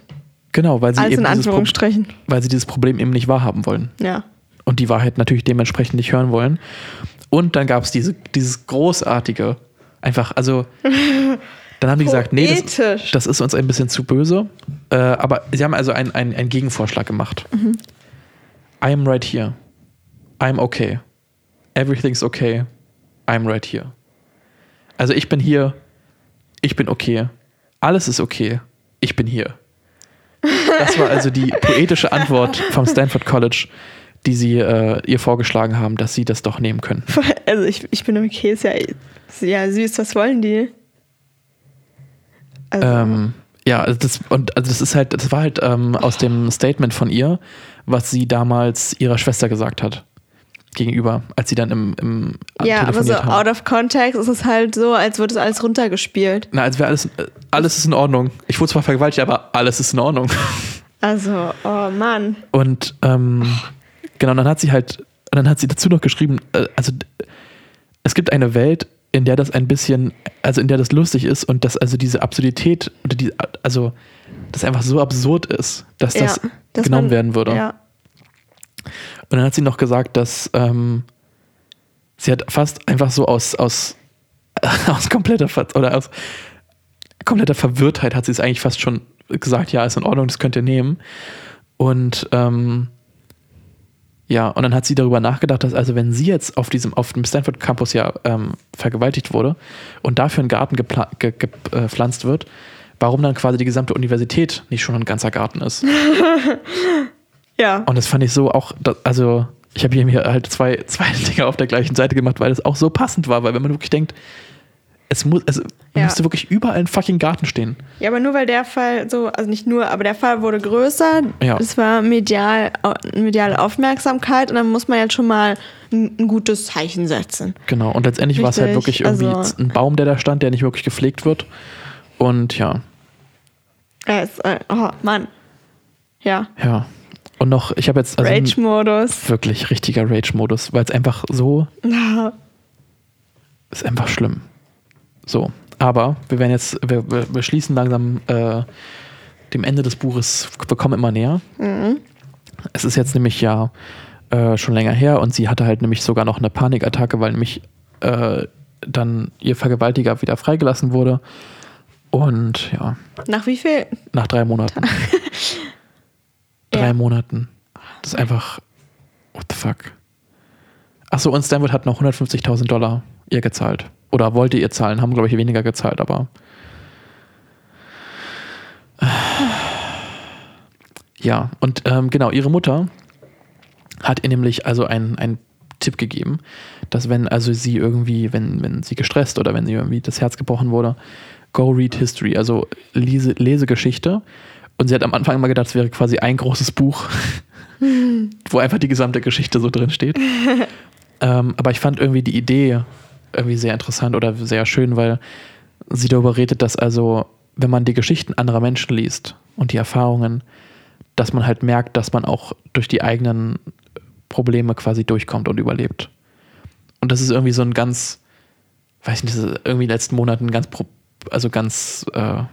Genau, weil sie, Als eben in dieses Pro Anführungsstrichen. weil sie dieses Problem eben nicht wahrhaben wollen. Ja. und die Wahrheit natürlich dementsprechend nicht hören wollen. Und dann gab es diese, dieses großartige, einfach, also, dann haben die gesagt, nee, das, das ist uns ein bisschen zu böse. Äh, aber sie haben also einen, einen Gegenvorschlag gemacht. I am right here. I'm okay. Everything's okay. I'm right here. Also ich bin hier. Ich bin okay. Alles ist okay. Ich bin hier. Das war also die poetische Antwort vom Stanford College, die sie äh, ihr vorgeschlagen haben, dass sie das doch nehmen können. Also ich, ich bin okay, ist ja, ist ja süß, was wollen die? Also, Ähm, ja, also das, und also das ist halt, das war halt ähm, aus dem Statement von ihr, was sie damals ihrer Schwester gesagt hat. Gegenüber, als sie dann im, im ja, aber so haben. out of context ist es halt so, als würde es alles runtergespielt. Na, als wäre alles, alles ist in Ordnung. Ich wurde zwar vergewaltigt, aber alles ist in Ordnung. Also, oh Mann. Und ähm, genau, dann hat sie halt, dann hat sie dazu noch geschrieben, äh, also es gibt eine Welt, in der das ein bisschen, also in der das lustig ist und dass also diese Absurdität oder die, also das einfach so absurd ist, dass das ja, dass genommen man- werden würde. Ja. Und dann hat sie noch gesagt, dass ähm, sie hat fast einfach so aus, aus, aus kompletter Ver oder aus kompletter Verwirrtheit hat sie es eigentlich fast schon gesagt, ja, ist in Ordnung, das könnt ihr nehmen. Und ähm, ja, und dann hat sie darüber nachgedacht, dass also wenn sie jetzt auf diesem, auf dem Stanford Campus ja ähm, vergewaltigt wurde und dafür ein Garten ge- ge- gepflanzt wird, warum dann quasi die gesamte Universität nicht schon ein ganzer Garten ist. Ja. Und das fand ich so auch, also ich habe hier halt zwei, zwei Dinge auf der gleichen Seite gemacht, weil das auch so passend war, weil wenn man wirklich denkt, es muss, es Ja. müsste wirklich überall ein fucking Garten stehen. Ja, aber nur weil der Fall so, also nicht nur, aber der Fall wurde größer. Ja. Es war medial, mediale Aufmerksamkeit und dann muss man jetzt schon mal ein, ein gutes Zeichen setzen. Genau. Und letztendlich war es halt wirklich irgendwie also- ein Baum, der da stand, der nicht wirklich gepflegt wird. Und ja, es, äh, oh Mann. Ja. ja. Und noch, ich habe jetzt also Rage-Modus. wirklich richtiger Rage-Modus, weil es einfach so ist einfach schlimm. So, aber wir werden jetzt, wir, wir, schließen langsam äh, dem Ende des Buches, wir kommen immer näher. Es ist jetzt nämlich ja äh, schon länger her und sie hatte halt nämlich sogar noch eine Panikattacke, weil nämlich äh, dann ihr Vergewaltiger wieder freigelassen wurde. Und ja, Nach wie viel? nach drei Monaten. drei Ja. Monaten. Das ist einfach, what the fuck. Achso, und Stanford hat noch 150.000 Dollar ihr gezahlt. Oder wollte ihr zahlen, haben, glaube ich, weniger gezahlt, aber. Ja, und ähm, genau, ihre Mutter hat ihr nämlich also einen, Tipp gegeben, dass wenn also sie irgendwie, wenn, wenn sie gestresst oder wenn sie irgendwie das Herz gebrochen wurde, go read history, also lese, lese Geschichte. Und sie hat am Anfang immer gedacht, es wäre quasi ein großes Buch, wo einfach die gesamte Geschichte so drin steht. ähm, aber ich fand irgendwie die Idee irgendwie sehr interessant oder sehr schön, weil sie darüber redet, dass also, wenn man die Geschichten anderer Menschen liest und die Erfahrungen, dass man halt merkt, dass man auch durch die eigenen Probleme quasi durchkommt und überlebt. Und das ist irgendwie so ein ganz, weiß nicht, irgendwie in den letzten Monaten ganz, also ganz äh,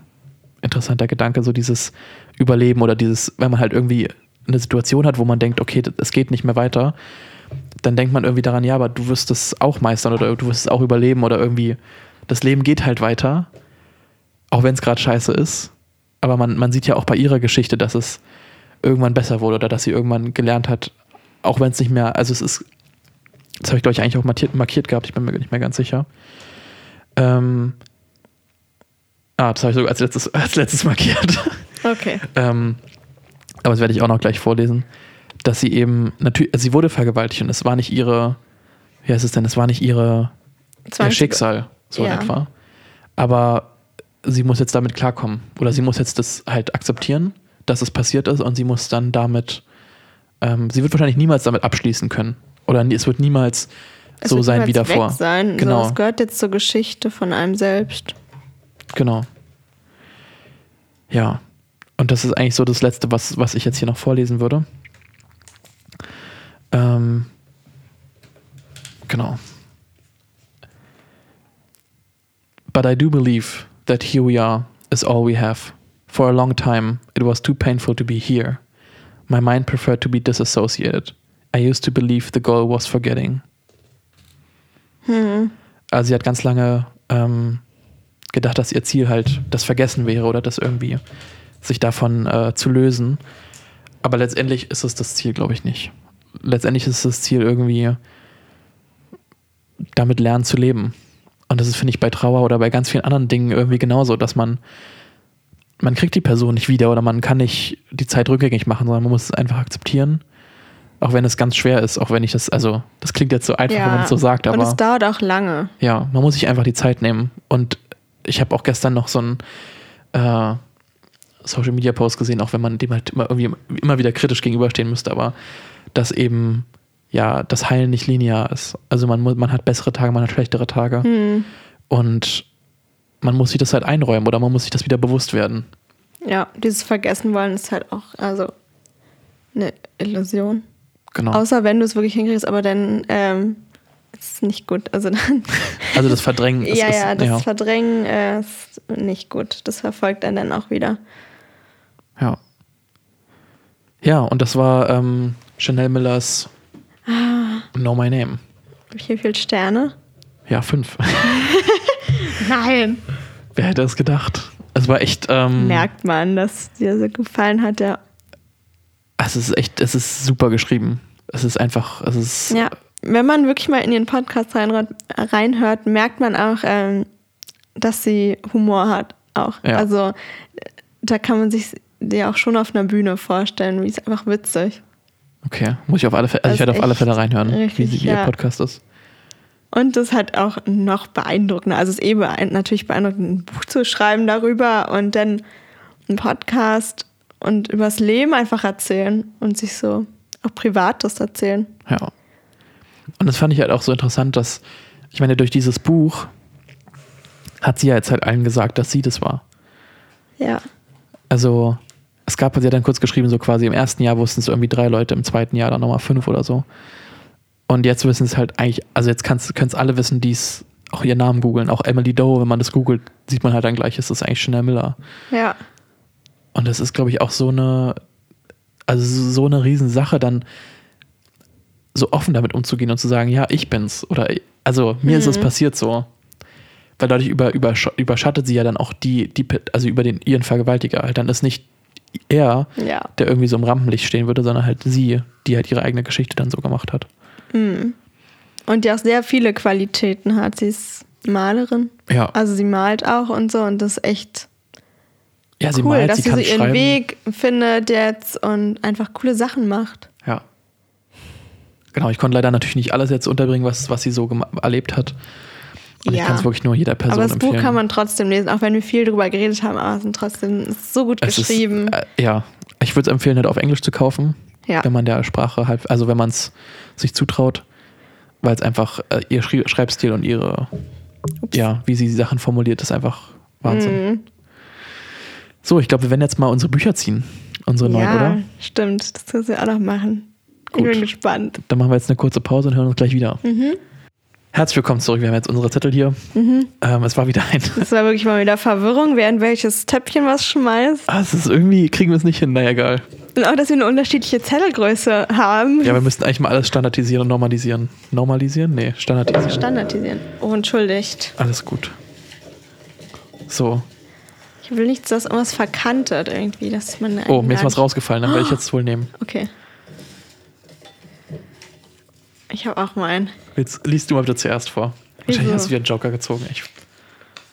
interessanter Gedanke, so dieses Überleben oder dieses, wenn man halt irgendwie eine Situation hat, wo man denkt, okay, es geht nicht mehr weiter, dann denkt man irgendwie daran, ja, aber du wirst es auch meistern oder du wirst es auch überleben oder irgendwie, das Leben geht halt weiter, auch wenn es gerade scheiße ist. Aber man, man sieht ja auch bei ihrer Geschichte, dass es irgendwann besser wurde oder dass sie irgendwann gelernt hat, auch wenn es nicht mehr, also es ist, das habe ich glaube ich eigentlich auch markiert, markiert gehabt, ich bin mir nicht mehr ganz sicher. Ähm, ah, das habe ich sogar als letztes, als letztes markiert. Okay. ähm, aber das werde ich auch noch gleich vorlesen, dass sie eben, natürlich, sie wurde vergewaltigt und es war nicht ihre, wie heißt es denn, es war nicht ihre, ihr Schicksal, so Ja. in etwa. Aber sie muss jetzt damit klarkommen. Oder sie muss jetzt das halt akzeptieren, dass es passiert ist und sie muss dann damit, ähm, sie wird wahrscheinlich niemals damit abschließen können. Oder es wird niemals Es so wird sein wie niemals weg davor. Sein. Genau. So, es gehört jetzt zur Geschichte von einem selbst. Genau. Ja. Und das ist eigentlich so das Letzte, was, was ich jetzt hier noch vorlesen würde. Ähm, genau. But I do believe that here we are is all we have. For a long time, it was too painful to be here. My mind preferred to be disassociated. I used to believe the goal was forgetting. Also sie hat ganz lange ähm, gedacht, dass ihr Ziel halt das Vergessen wäre oder das irgendwie sich davon äh, zu lösen. Aber letztendlich ist es das Ziel, glaube ich, nicht. Letztendlich ist das Ziel irgendwie damit lernen zu leben. Und das ist, finde ich, bei Trauer oder bei ganz vielen anderen Dingen irgendwie genauso, dass man, man kriegt die Person nicht wieder oder man kann nicht die Zeit rückgängig machen, sondern man muss es einfach akzeptieren. Auch wenn es ganz schwer ist, auch wenn ich das, also, das klingt jetzt so einfach, wenn man es so sagt, aber. Und es dauert auch lange. Ja, man muss sich einfach die Zeit nehmen. Und ich habe auch gestern noch so einen äh, Social Media Post gesehen, auch wenn man dem halt immer irgendwie immer wieder kritisch gegenüberstehen müsste, aber dass eben ja das Heilen nicht linear ist. Also man muss, man hat bessere Tage, man hat schlechtere Tage Hm. und man muss sich das halt einräumen oder man muss sich das wieder bewusst werden. Ja, dieses Vergessen wollen ist halt auch also eine Illusion. Genau. Außer wenn du es wirklich hinkriegst, aber dann ähm, ist es nicht gut. Also dann, Also das Verdrängen ist, ja, ja, das ja, Verdrängen äh, ist nicht gut. Das verfolgt einen dann auch wieder. ja. Ja, und das war ähm, Chanel Millers Ah. Know My Name. Wie viele Sterne? Ja, fünf. Nein. Wer hätte es gedacht? Es war echt. Ähm, Merkt man, dass dir so gefallen hat, ja. Es ist echt, es ist super geschrieben. Es ist einfach, es ist. Ja, wenn man wirklich mal in den Podcast reinhört, reinhört merkt man auch, ähm, dass sie Humor hat. auch. Ja. Also da kann man sich die auch schon auf einer Bühne vorstellen. Wie ist einfach witzig. Okay, muss ich auf alle Fälle, also ich werde auf alle Fälle reinhören, wie, richtig, sie, wie ihr ja. Podcast ist. Und das hat auch noch beeindruckender. Also es ist eh beein natürlich beeindruckend, ein Buch zu schreiben darüber und dann einen Podcast und übers Leben einfach erzählen und sich so auch Privates erzählen. Ja. Und das fand ich halt auch so interessant, dass, ich meine, durch dieses Buch hat sie ja jetzt halt allen gesagt, dass sie das war. Ja. Also, es gab, sie hat dann kurz geschrieben, so quasi im ersten Jahr wussten es irgendwie drei Leute, im zweiten Jahr dann nochmal fünf oder so. Und jetzt wissen es halt eigentlich, also jetzt können es alle wissen, die es auch ihren Namen googeln. Auch Emily Doe, wenn man das googelt, sieht man halt dann gleich, ist das eigentlich Chanel Miller. Ja. Und das ist, glaube ich, auch so eine, also so eine Riesensache, dann so offen damit umzugehen und zu sagen, ja, ich bin's. Oder also mir ist es passiert so. Weil dadurch über, übersch überschattet sie ja dann auch die, die, also über den ihren Vergewaltiger halt. Dann ist nicht er, Ja. der irgendwie so im Rampenlicht stehen würde, sondern halt sie, die halt ihre eigene Geschichte dann so gemacht hat. Und die auch sehr viele Qualitäten hat. Sie ist Malerin. Ja, Also sie malt auch und so und das ist echt ja cool, malt, dass sie so ihren schreiben. Weg findet jetzt und einfach coole Sachen macht. Ja. Genau, ich konnte leider natürlich nicht alles jetzt unterbringen, was, was sie so erlebt hat. Und ich Ja. kann es wirklich nur jeder Person Aber das empfehlen. Buch kann man trotzdem lesen, auch wenn wir viel drüber geredet haben, aber es sind trotzdem ist so gut Es geschrieben. Ist, äh, ja, ich würde es empfehlen, halt auf Englisch zu kaufen, Ja. wenn man der Sprache halt, also wenn man es sich zutraut, weil es einfach äh, ihr Schrie Schreibstil und ihre, Ups. ja, wie sie die Sachen formuliert, ist einfach Wahnsinn. Mhm. So, ich glaube, wir werden jetzt mal unsere Bücher ziehen, unsere neuen, ja, oder? stimmt. Das müssen wir auch noch machen. Gut. Ich bin gespannt. Dann machen wir jetzt eine kurze Pause und hören uns gleich wieder. Herzlich willkommen zurück. Wir haben jetzt unsere Zettel hier. Ähm, es war wieder ein. Das war wirklich mal wieder Verwirrung, wer in welches Töpfchen was schmeißt. Ah, es ist irgendwie, kriegen wir es nicht hin. Naja, egal. Und auch, dass wir eine unterschiedliche Zettelgröße haben. Ja, wir müssten eigentlich mal alles standardisieren und normalisieren. Normalisieren? Nee, standardisieren. Standardisieren. Oh, entschuldigt. Alles gut. So. Ich will nichts, dass irgendwas verkantet irgendwie, dass man. Oh, mir ist was rausgefallen, dann werde ich jetzt wohl nehmen. Okay. Ich habe auch meinen. Jetzt liest du mal bitte zuerst vor. Wahrscheinlich Wieso? hast du wieder einen Joker gezogen. Ich,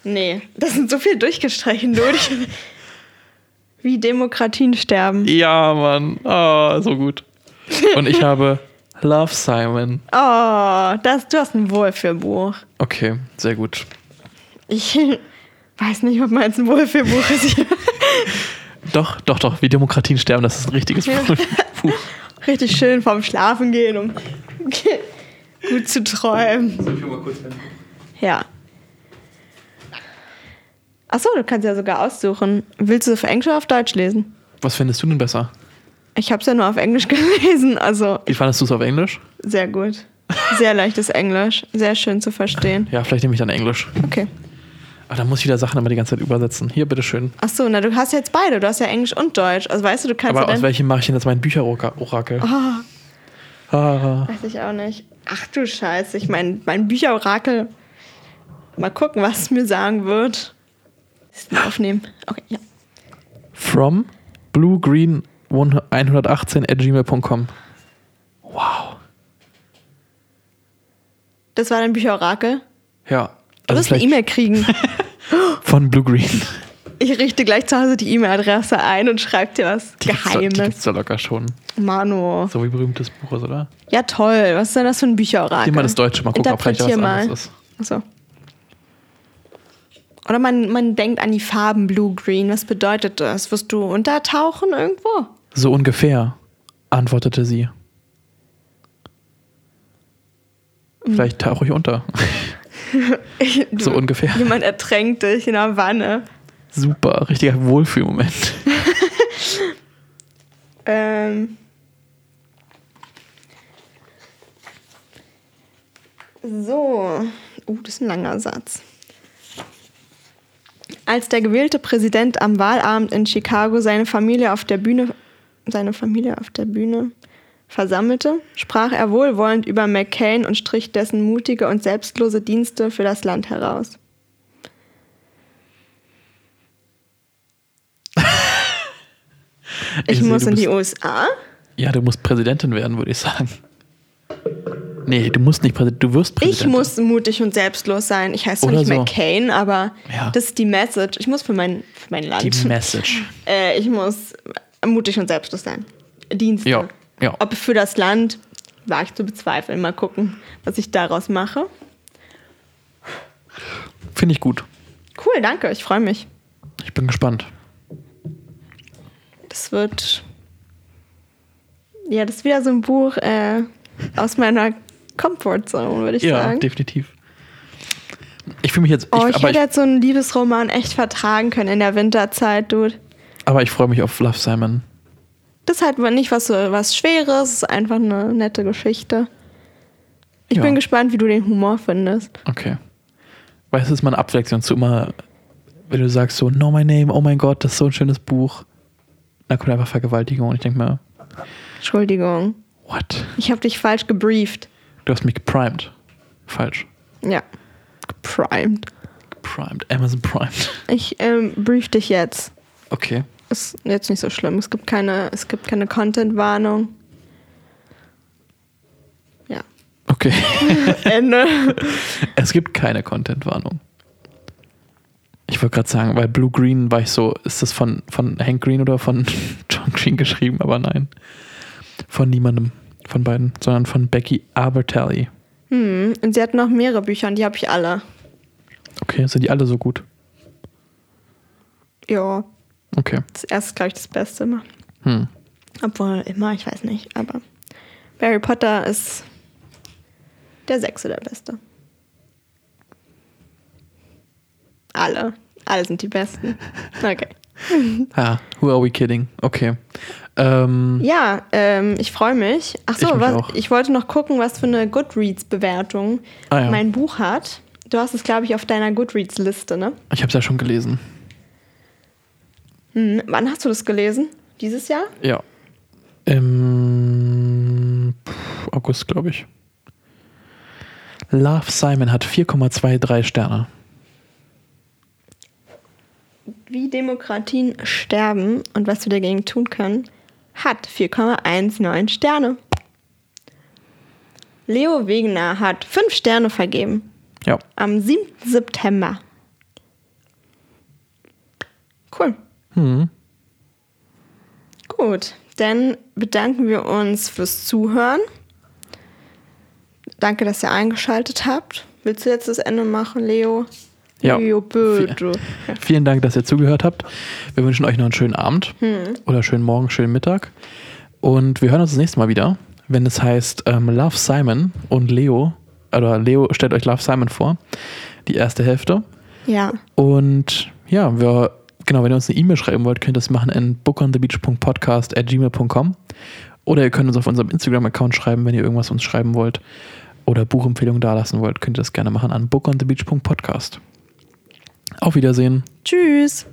Nee, das sind so viel durchgestrichen durch. Wie Demokratien sterben. ja, Mann. Oh, so gut. Und ich habe Love Simon. Oh, das, du hast ein Wohlfühlbuch. Okay, sehr gut. Ich weiß nicht, ob meins ein Wohlfühlbuch ist. Doch, doch, doch. Wie Demokratien sterben, das ist ein richtiges. Buch. Richtig schön vorm Schlafen gehen, um gut zu träumen. Ja. Achso, du kannst ja sogar aussuchen. Willst du auf Englisch oder auf Deutsch lesen? Was findest du denn besser? Ich habe es ja nur auf Englisch gelesen, also Wie fandest du es auf Englisch? sehr gut. Sehr leichtes Englisch, sehr schön zu verstehen. Ja, vielleicht nehme ich dann Englisch. Okay. Aber da muss ich wieder Sachen immer die ganze Zeit übersetzen. Hier, bitteschön. Achso, na du hast jetzt beide. Du hast ja Englisch und Deutsch. Also weißt du, du kannst Aber ja aus welchem mache ich denn jetzt mein Bücherorakel? Oh, Ah, weiß ich auch nicht. Ach du Scheiße. Ich mein, mein Bücherorakel. Mal gucken, was es mir sagen wird. Mal aufnehmen. Okay, ja. from bluegreen 118 at gmail.com. Wow. Das war dein Bücherorakel. Ja. Du wirst eine E-Mail kriegen. von bluegreen. Ich richte gleich zu Hause die E-Mail-Adresse ein und schreibe dir was Die gibt's doch- Die Geheimes. gibt's doch locker schon. Mano. So wie berühmtes Buch ist, oder? Ja, toll. Was ist denn das für ein Bücherorakel? Hier mal das Deutsche, mal gucken, ob vielleicht was Interpretier anderes mal. ist. Achso. Oder man, man denkt an die Farben Blue, Green. Was bedeutet das? Wirst du untertauchen irgendwo? So ungefähr, antwortete sie. Vielleicht tauche ich unter. Du, So ungefähr. Jemand ertränkt dich in der Wanne. Super, richtiger Wohlfühlmoment. Ähm. So. Uh, das ist ein langer Satz. Als der gewählte Präsident am Wahlabend in Chicago seine Familie auf der Bühne, seine Familie auf der Bühne versammelte, sprach er wohlwollend über McCain und strich dessen mutige und selbstlose Dienste für das Land heraus. Ich, Ich muss in die USA. Ja, du musst Präsidentin werden, würde ich sagen. Nee, du musst nicht Präsident, du wirst Präsident. Ich muss mutig und selbstlos sein. Ich heiße zwar Oder nicht so. McCain, aber Ja. das ist die Message. Ich muss für mein, für mein Land. Die Message. Äh, ich muss mutig und selbstlos sein. Dienste. Ja, ja. Ob für das Land, wage ich zu bezweifeln. Mal gucken, was ich daraus mache. Finde ich gut. Cool, danke. Ich freue mich. Ich bin gespannt. Das wird. Ja, das ist wieder so ein Buch äh, aus meiner Comfortzone, würde ich Ja, sagen. definitiv. Ich fühle mich jetzt. Oh, ich, ich, aber, hätte jetzt so einen Liebesroman echt vertragen können in der Winterzeit, Dude. aber ich freue mich auf Love Simon. Das ist halt nicht was, was Schweres, es ist einfach eine nette Geschichte. Ich Ja. bin gespannt, wie du den Humor findest. Okay. Weißt du, es ist mal eine Abwechslung zu immer, wenn du sagst so, Know My Name, oh mein Gott, das ist so ein schönes Buch. Dann kommt einfach Vergewaltigung und ich denke mir, Entschuldigung, what? ich habe dich falsch gebrieft. Du hast mich geprimed. Falsch. Ja, geprimed. Primed. Amazon Primed. Ich ähm, brief dich jetzt. Okay. Ist jetzt nicht so schlimm. Es gibt keine, es gibt keine Content-Warnung. Ja. Okay. Ende. es gibt keine Content-Warnung. Ich wollte gerade sagen, weil Blue Green war ich so, ist das von, von Hank Green oder von John Green geschrieben? Aber nein. Von niemandem von beiden, sondern von Becky Albertelli. Hm. Und sie hat noch mehrere Bücher und die habe ich alle. Okay, sind die alle so gut? Ja. Okay. Das erste ist, glaube ich, das Beste immer. Hm. Obwohl, immer, ich weiß nicht. Aber Harry Potter ist der sechste der Beste. Alle. Alle sind die Besten. Okay. Ah, who are we kidding? Okay. Ähm, Ja, ähm, ich freue mich. Ach so, Ich was, ich wollte noch gucken, was für eine Goodreads-Bewertung Ah, ja. mein Buch hat. Du hast es, glaube ich, auf deiner Goodreads-Liste, ne? Ich habe es ja schon gelesen. Hm. Wann hast du das gelesen? Dieses Jahr? Ja. Im August, glaube ich. Love Simon hat 4,23 Sterne. Wie Demokratien sterben und was wir dagegen tun können, hat 4,19 Sterne. Leo Wegener hat 5 Sterne vergeben. Ja. Am 7. September. Cool. Hm. Gut, dann bedanken wir uns fürs Zuhören. Danke, dass ihr eingeschaltet habt. Willst du jetzt das Ende machen, Leo? Ja. Leo, bitte. Vielen Dank, dass ihr zugehört habt. Wir wünschen euch noch einen schönen Abend oder schönen Morgen, schönen Mittag. Und wir hören uns das nächste Mal wieder, wenn es heißt ähm, Love Simon und Leo. Oder Leo stellt euch Love Simon vor. Die erste Hälfte. Ja. Und ja, wir, genau, wenn ihr uns eine E-Mail schreiben wollt, könnt ihr das machen in bookonthebeach.podcast.gmail.com oder ihr könnt uns auf unserem Instagram-Account schreiben, wenn ihr irgendwas uns schreiben wollt oder Buchempfehlungen dalassen wollt, könnt ihr das gerne machen an bookonthebeach.podcast. Auf Wiedersehen. Tschüss.